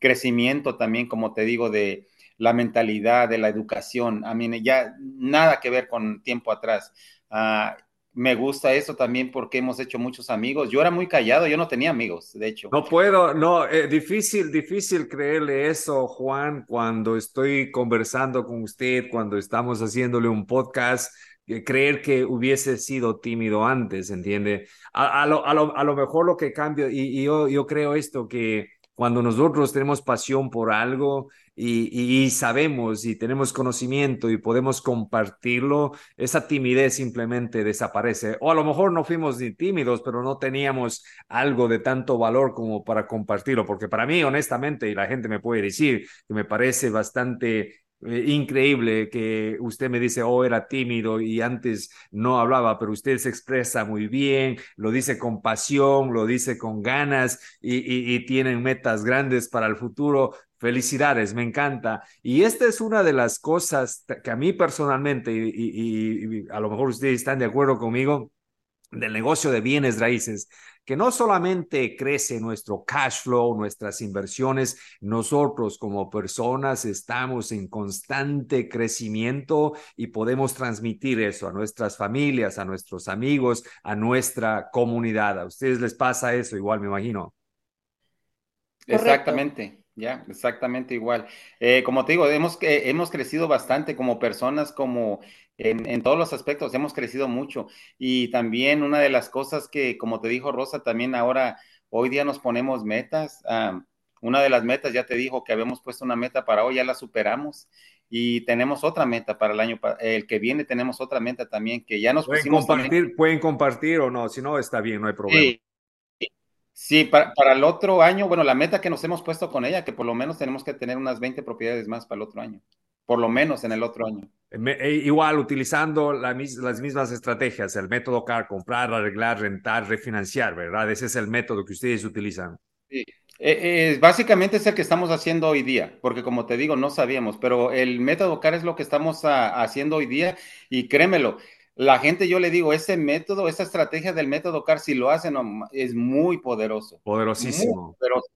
Crecimiento también, como te digo, de la mentalidad, de la educación. A mí ya nada que ver con tiempo atrás. Ah, me gusta eso también porque hemos hecho muchos amigos. Yo era muy callado, yo no tenía amigos, de hecho. No puedo, no, eh, difícil, difícil creerle eso, Juan, cuando estoy conversando con usted, cuando estamos haciéndole un podcast, eh, creer que hubiese sido tímido antes, ¿entiende? A, lo, a, lo, a lo, mejor lo que cambio, y, y yo, yo creo esto, que cuando nosotros tenemos pasión por algo y, sabemos y tenemos conocimiento y podemos compartirlo, esa timidez simplemente desaparece. O a lo mejor no fuimos ni tímidos, pero no teníamos algo de tanto valor como para compartirlo, porque para mí, honestamente, y la gente me puede decir que me parece bastante eh, increíble que usted me dice, oh, era tímido y antes no hablaba, pero usted se expresa muy bien, lo dice con pasión, lo dice con ganas y, tienen metas grandes para el futuro. Felicidades, me encanta. Y esta es una de las cosas que a mí personalmente, y, y a lo mejor ustedes están de acuerdo conmigo, del negocio de bienes raíces, que no solamente crece nuestro cash flow, nuestras inversiones, nosotros como personas estamos en constante crecimiento y podemos transmitir eso a nuestras familias, a nuestros amigos, a nuestra comunidad. A ustedes les pasa eso igual, me imagino. Exactamente. Ya, exactamente igual. Eh, como te digo, hemos, eh, hemos crecido bastante como personas, como en, todos los aspectos, hemos crecido mucho. Y también una de las cosas que, como te dijo Rosa, también ahora, hoy día nos ponemos metas. una de las metas, ya te dijo que habíamos puesto una meta para hoy, ya la superamos. Y tenemos otra meta para el año, el que viene tenemos otra meta también, que ya nos pueden compartir, Pueden compartir o no, si no, está bien, no hay problema. Sí. Para, para, el otro año, bueno, la meta que nos hemos puesto con ella, que por lo menos tenemos que tener unas 20 propiedades más para el otro año, por lo menos en el otro año. E, igual utilizando las mismas estrategias, el método CAR, comprar, arreglar, rentar, refinanciar, ¿verdad? Ese es el método que ustedes utilizan. Sí. Eh, básicamente es el que estamos haciendo hoy día, porque como te digo, no sabíamos, pero el método CAR es lo que estamos ah, haciendo hoy día y créemelo, la gente, yo le digo, ese método, esa estrategia del método CAR, si lo hacen, es muy poderoso. Poderosísimo. poderoso,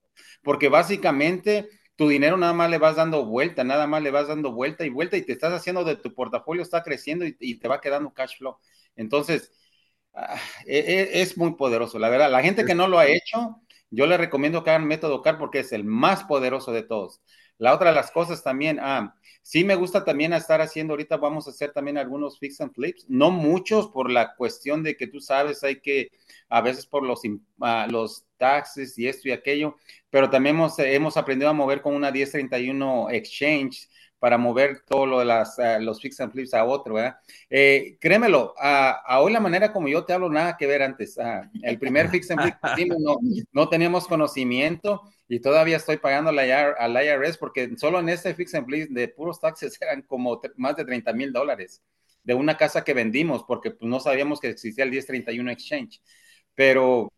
porque básicamente tu dinero nada más le vas dando vuelta, nada más le vas dando vuelta y vuelta y te estás haciendo de tu portafolio, está creciendo y, te va quedando cash flow. Entonces, ah, e, e, es, muy poderoso, la verdad. La gente que no lo ha hecho, yo le recomiendo que hagan método CAR porque es el más poderoso de todos. La otra de las cosas también, ah, sí me gusta también estar haciendo, ahorita vamos a hacer también algunos fix and flips, no muchos por la cuestión de que tú sabes, hay que, a veces por los, ah, los taxes y esto y aquello, pero también hemos, hemos aprendido a mover con una 1031 Exchange para mover todo las, uh, los fix and flips a otro, ¿verdad? Eh, créemelo, a, hoy la manera como yo te hablo, nada que ver antes. el primer fix and flip no, no teníamos conocimiento y todavía estoy pagando al IRS porque solo en este fix and flip de puros taxes eran como más de 30 mil dólares de una casa que vendimos porque pues, no sabíamos que existía el 1031 Exchange. Pero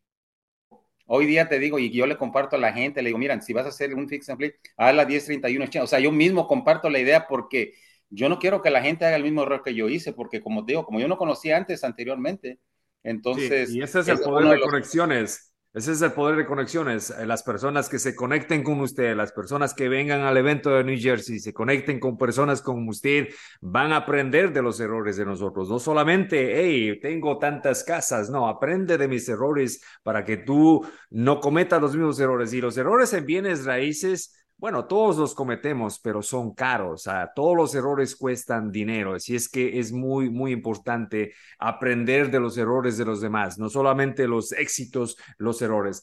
Hoy día te digo, y yo le comparto a la gente, le digo, miren, si vas a hacer un fix and flip, haz la 1031 O sea, yo mismo comparto la idea porque yo no quiero que la gente haga el mismo error que yo hice, porque como te digo, como yo no conocía antes anteriormente, entonces... y ese es el poder de conexiones. Ese es el poder de conexiones. Eh, las personas que se conecten con usted, las personas que vengan al evento de New Jersey, se conecten con personas como usted, van a aprender de los errores de nosotros. No solamente, hey, tengo tantas casas, no, aprende de mis errores para que tú no cometas los mismos errores. Y los errores en bienes raíces bueno, todos los cometemos, pero son caros. todos los errores cuestan dinero. Así es que es muy, muy importante aprender de los errores de los demás, no solamente los éxitos, los errores.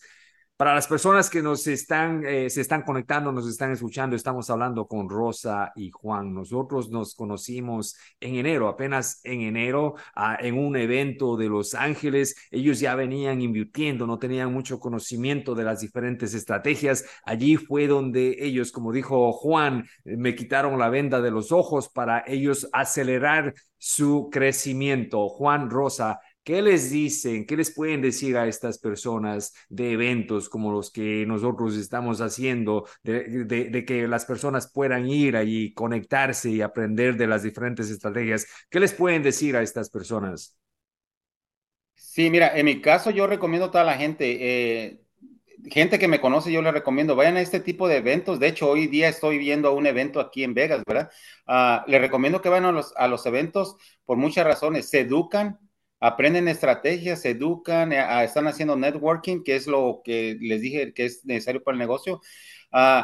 Para las personas que nos están, eh, se están conectando, nos están escuchando, estamos hablando con Rosa y Juan. Nosotros nos conocimos en enero, apenas en enero, en un evento de Los Ángeles. Ellos ya venían invirtiendo, no tenían mucho conocimiento de las diferentes estrategias. Allí fue donde ellos, como dijo Juan, me quitaron la venda de los ojos para ellos acelerar su crecimiento. Juan Rosa, ¿qué les dicen, qué les pueden decir a estas personas de eventos como los que nosotros estamos haciendo, de, que las personas puedan ir allí, conectarse y aprender de las diferentes estrategias? ¿Qué les pueden decir a estas personas? Sí, mira, en mi caso yo recomiendo a toda la gente, eh, gente que me conoce, yo les recomiendo, vayan a este tipo de eventos. De hecho, hoy día estoy viendo un evento aquí en Vegas, ¿verdad? Uh, les recomiendo que vayan a los, a los eventos por muchas razones. Se educan, aprenden estrategias, se educan, eh, están haciendo networking, que es lo que les dije que es necesario para el negocio. Uh,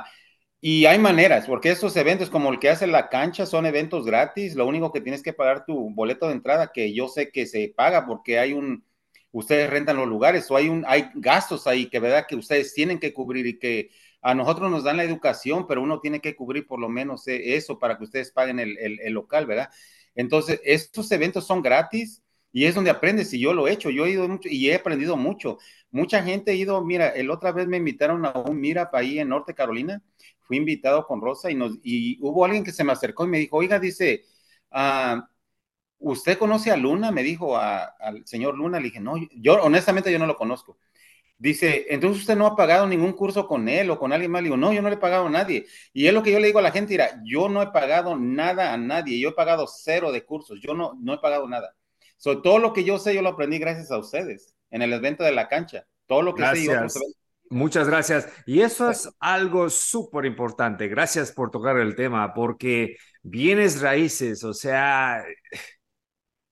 y hay maneras, porque estos eventos como el que hace la cancha son eventos gratis. Lo único que tienes que pagar tu boleto de entrada, que yo sé que se paga porque hay un ustedes rentan los lugares o hay, un, hay gastos ahí que verdad que ustedes tienen que cubrir y que a nosotros nos dan la educación, pero uno tiene que cubrir por lo menos eh, eso para que ustedes paguen el, el, local, ¿verdad? Entonces, estos eventos son gratis y es donde aprendes y yo lo he hecho, yo he ido mucho y he aprendido mucho. Mucha gente ha ido, mira, el otra vez me invitaron a un Mirap ahí en Norte Carolina, fui invitado con Rosa y, nos, y hubo alguien que se me acercó y me dijo, oiga, dice, ah, ¿usted conoce a Luna? Me dijo al señor Luna. Le dije, no, yo honestamente yo no lo conozco. Dice, entonces usted no ha pagado ningún curso con él o con alguien más. Le digo, no, yo no le he pagado a nadie. Y es lo que yo le digo a la gente, mira, yo no he pagado nada a nadie. Yo he pagado cero de cursos. Yo no, no he pagado nada. Sobre todo lo que yo sé, yo lo aprendí gracias a ustedes en el evento de la cancha. Todo lo que sé yo. Muchas gracias. Y eso es algo súper importante. Gracias por tocar el tema, porque bienes raíces, o sea,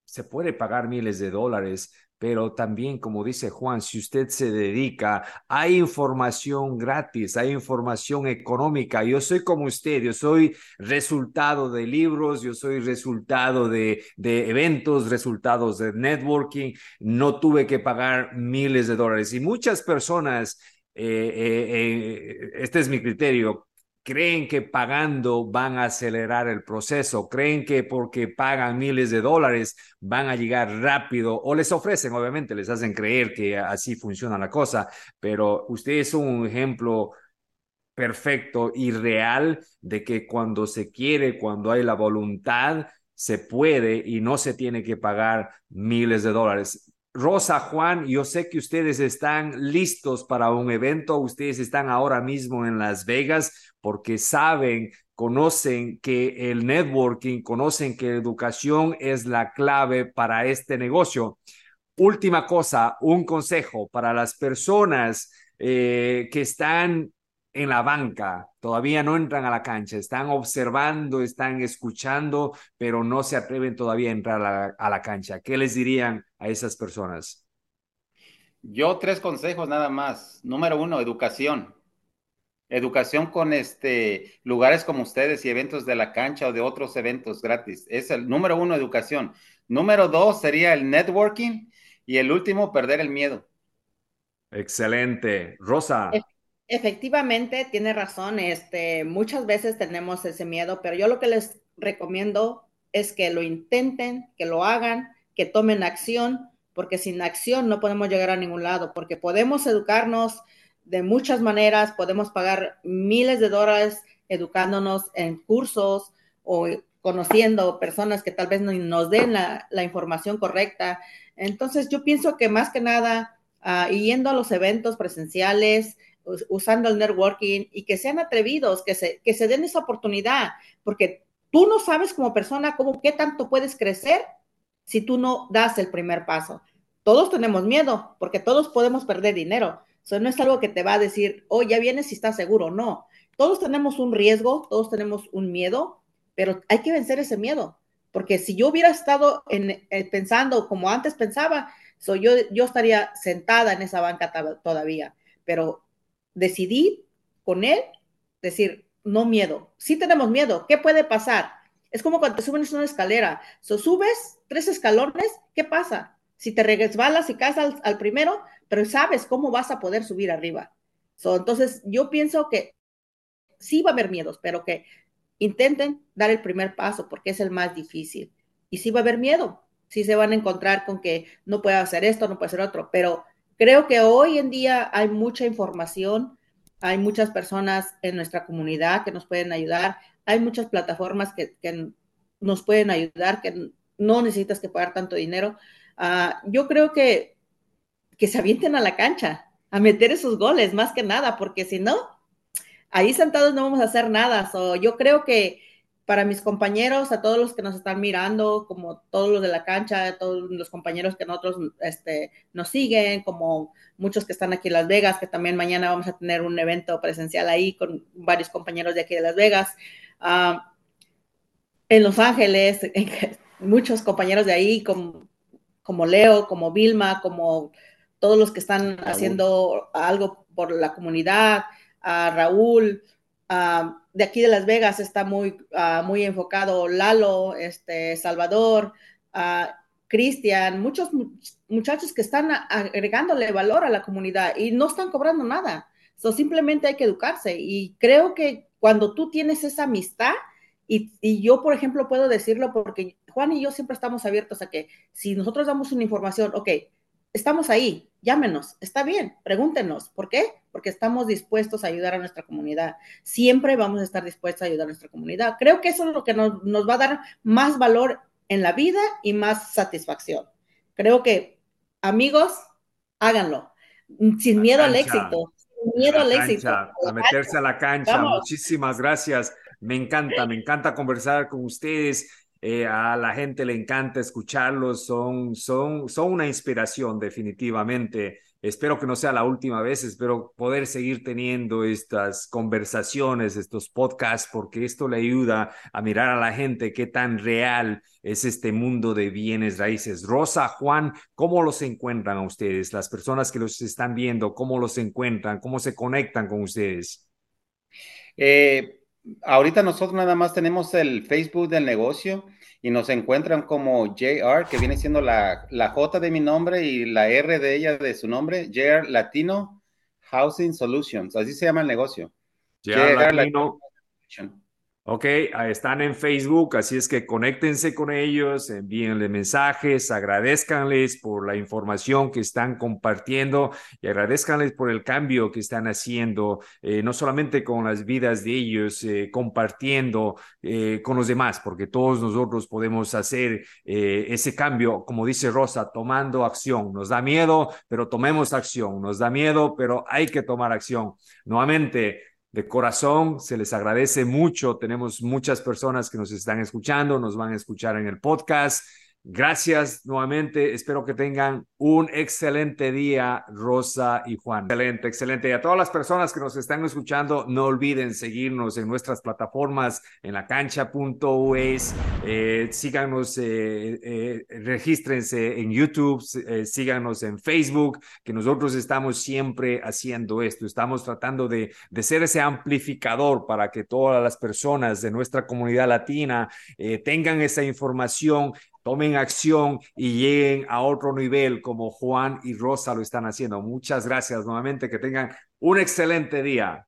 se puede pagar miles de dólares, pero también, como dice Juan, si usted se dedica, hay información gratis, hay información económica. Yo soy como usted, yo soy resultado de libros, yo soy resultado de, de eventos, resultados de networking. No tuve que pagar miles de dólares. Y muchas personas, eh, eh, eh, este es mi criterio, creen que pagando van a acelerar el proceso, creen que porque pagan miles de dólares van a llegar rápido o les ofrecen, obviamente, les hacen creer que así funciona la cosa, pero ustedes son un ejemplo perfecto y real de que cuando se quiere, cuando hay la voluntad, se puede y no se tiene que pagar miles de dólares. Rosa, Juan, yo sé que ustedes están listos para un evento, ustedes están ahora mismo en Las Vegas porque saben, conocen que el networking, conocen que la educación es la clave para este negocio. Última cosa, un consejo para las personas eh, que están en la banca, todavía no entran a la cancha, están observando, están escuchando, pero no se atreven todavía a entrar a la, a la cancha. ¿Qué les dirían a esas personas? Yo tres consejos nada más. Número uno, educación. Educación con este lugares como ustedes y eventos de la cancha o de otros eventos gratis. Es el número uno, educación. Número dos sería el networking y el último, perder el miedo. Excelente. Rosa. Efectivamente, tiene razón. Este, muchas veces tenemos ese miedo, pero yo lo que les recomiendo es que lo intenten, que lo hagan, que tomen acción, porque sin acción no podemos llegar a ningún lado, porque podemos educarnos de muchas maneras, podemos pagar miles de dólares educándonos en cursos o conociendo personas que tal vez nos den la, información correcta. Entonces, yo pienso que más que nada, uh, yendo a los eventos presenciales, usando el networking y que sean atrevidos, que se, que se den esa oportunidad, porque tú no sabes como persona cómo, qué tanto puedes crecer si tú no das el primer paso. Todos tenemos miedo, porque todos podemos perder dinero. No es algo que te va a decir, oh, ya vienes si estás seguro. No, todos tenemos un riesgo, todos tenemos un miedo, pero hay que vencer ese miedo, porque si yo hubiera estado eh, pensando como antes pensaba, yo, yo estaría sentada en esa banca todavía, pero decidí con él decir, no miedo. Sí tenemos miedo. ¿Qué puede pasar? Es como cuando te subes una escalera. So, subes tres escalones, ¿qué pasa? Si te resbalas y caes al, primero, pero sabes cómo vas a poder subir arriba. So, entonces, yo pienso que sí va a haber miedos, pero que intenten dar el primer paso porque es el más difícil. Y sí va a haber miedo. Sí se van a encontrar con que no puede hacer esto, no puede hacer otro, pero Creo que hoy en día hay mucha información, hay muchas personas en nuestra comunidad que nos pueden ayudar, hay muchas plataformas que, nos pueden ayudar, que no necesitas que pagar tanto dinero. Uh, yo creo que, que se avienten a la cancha, a meter esos goles, más que nada, porque si no, ahí sentados no vamos a hacer nada. So, yo creo que para mis compañeros, a todos los que nos están mirando, como todos los de la cancha, todos los compañeros que nosotros este, nos siguen, como muchos que están aquí en Las Vegas, que también mañana vamos a tener un evento presencial ahí con varios compañeros de aquí de Las Vegas. Uh, en Los Ángeles, muchos compañeros de ahí, como, como Leo, como Vilma, como todos los que están haciendo algo por la comunidad, a Raúl, de aquí de Las Vegas está muy, uh, muy enfocado Lalo, este, Salvador, uh, Cristian, muchos muchachos que están agregándole valor a la comunidad y no están cobrando nada. So, simplemente hay que educarse y creo que cuando tú tienes esa amistad, y, y, yo, por ejemplo, puedo decirlo porque Juan y yo siempre estamos abiertos a que si nosotros damos una información, ok, estamos ahí, llámenos, está bien, pregúntenos, ¿por qué? Porque estamos dispuestos a ayudar a nuestra comunidad. Siempre vamos a estar dispuestos a ayudar a nuestra comunidad. Creo que eso es lo que nos, nos va a dar más valor en la vida y más satisfacción. Creo que, amigos, háganlo, sin miedo al éxito. Sin miedo al éxito. A meterse a la cancha. Vamos. Muchísimas gracias. Me encanta, me encanta conversar con ustedes. Eh, a la gente le encanta escucharlos, son, son, son una inspiración definitivamente. Espero que no sea la última vez, espero poder seguir teniendo estas conversaciones, estos podcasts, porque esto le ayuda a mirar a la gente qué tan real es este mundo de bienes raíces. Rosa, Juan, ¿cómo los encuentran a ustedes? Las personas que los están viendo, ¿cómo los encuentran? ¿Cómo se conectan con ustedes? Eh, ahorita nosotros nada más tenemos el Facebook del negocio y nos encuentran como JR, que viene siendo la, la J de mi nombre y la R de ella de su nombre, JR Latino Housing Solutions, así se llama el negocio. JR, Latino. Latino. Ok, están en Facebook, así es que conéctense con ellos, envíenle mensajes, agradezcanles por la información que están compartiendo y agradezcanles por el cambio que están haciendo, eh, no solamente con las vidas de ellos, eh, compartiendo eh, con los demás, porque todos nosotros podemos hacer eh, ese cambio, como dice Rosa, tomando acción. Nos da miedo, pero tomemos acción. Nos da miedo, pero hay que tomar acción. Nuevamente, de corazón, se les agradece mucho. Tenemos muchas personas que nos están escuchando, nos van a escuchar en el podcast. Gracias nuevamente. Espero que tengan un excelente día, Rosa y Juan. Excelente, excelente. Y a todas las personas que nos están escuchando, no olviden seguirnos en nuestras plataformas en la cancha.us. Eh, síganos, eh, eh, regístrense en YouTube, eh, síganos en Facebook, que nosotros estamos siempre haciendo esto. Estamos tratando de, de ser ese amplificador para que todas las personas de nuestra comunidad latina tengan esa información tomen acción y lleguen a otro nivel como Juan y Rosa lo están haciendo. Muchas gracias nuevamente, que tengan un excelente día.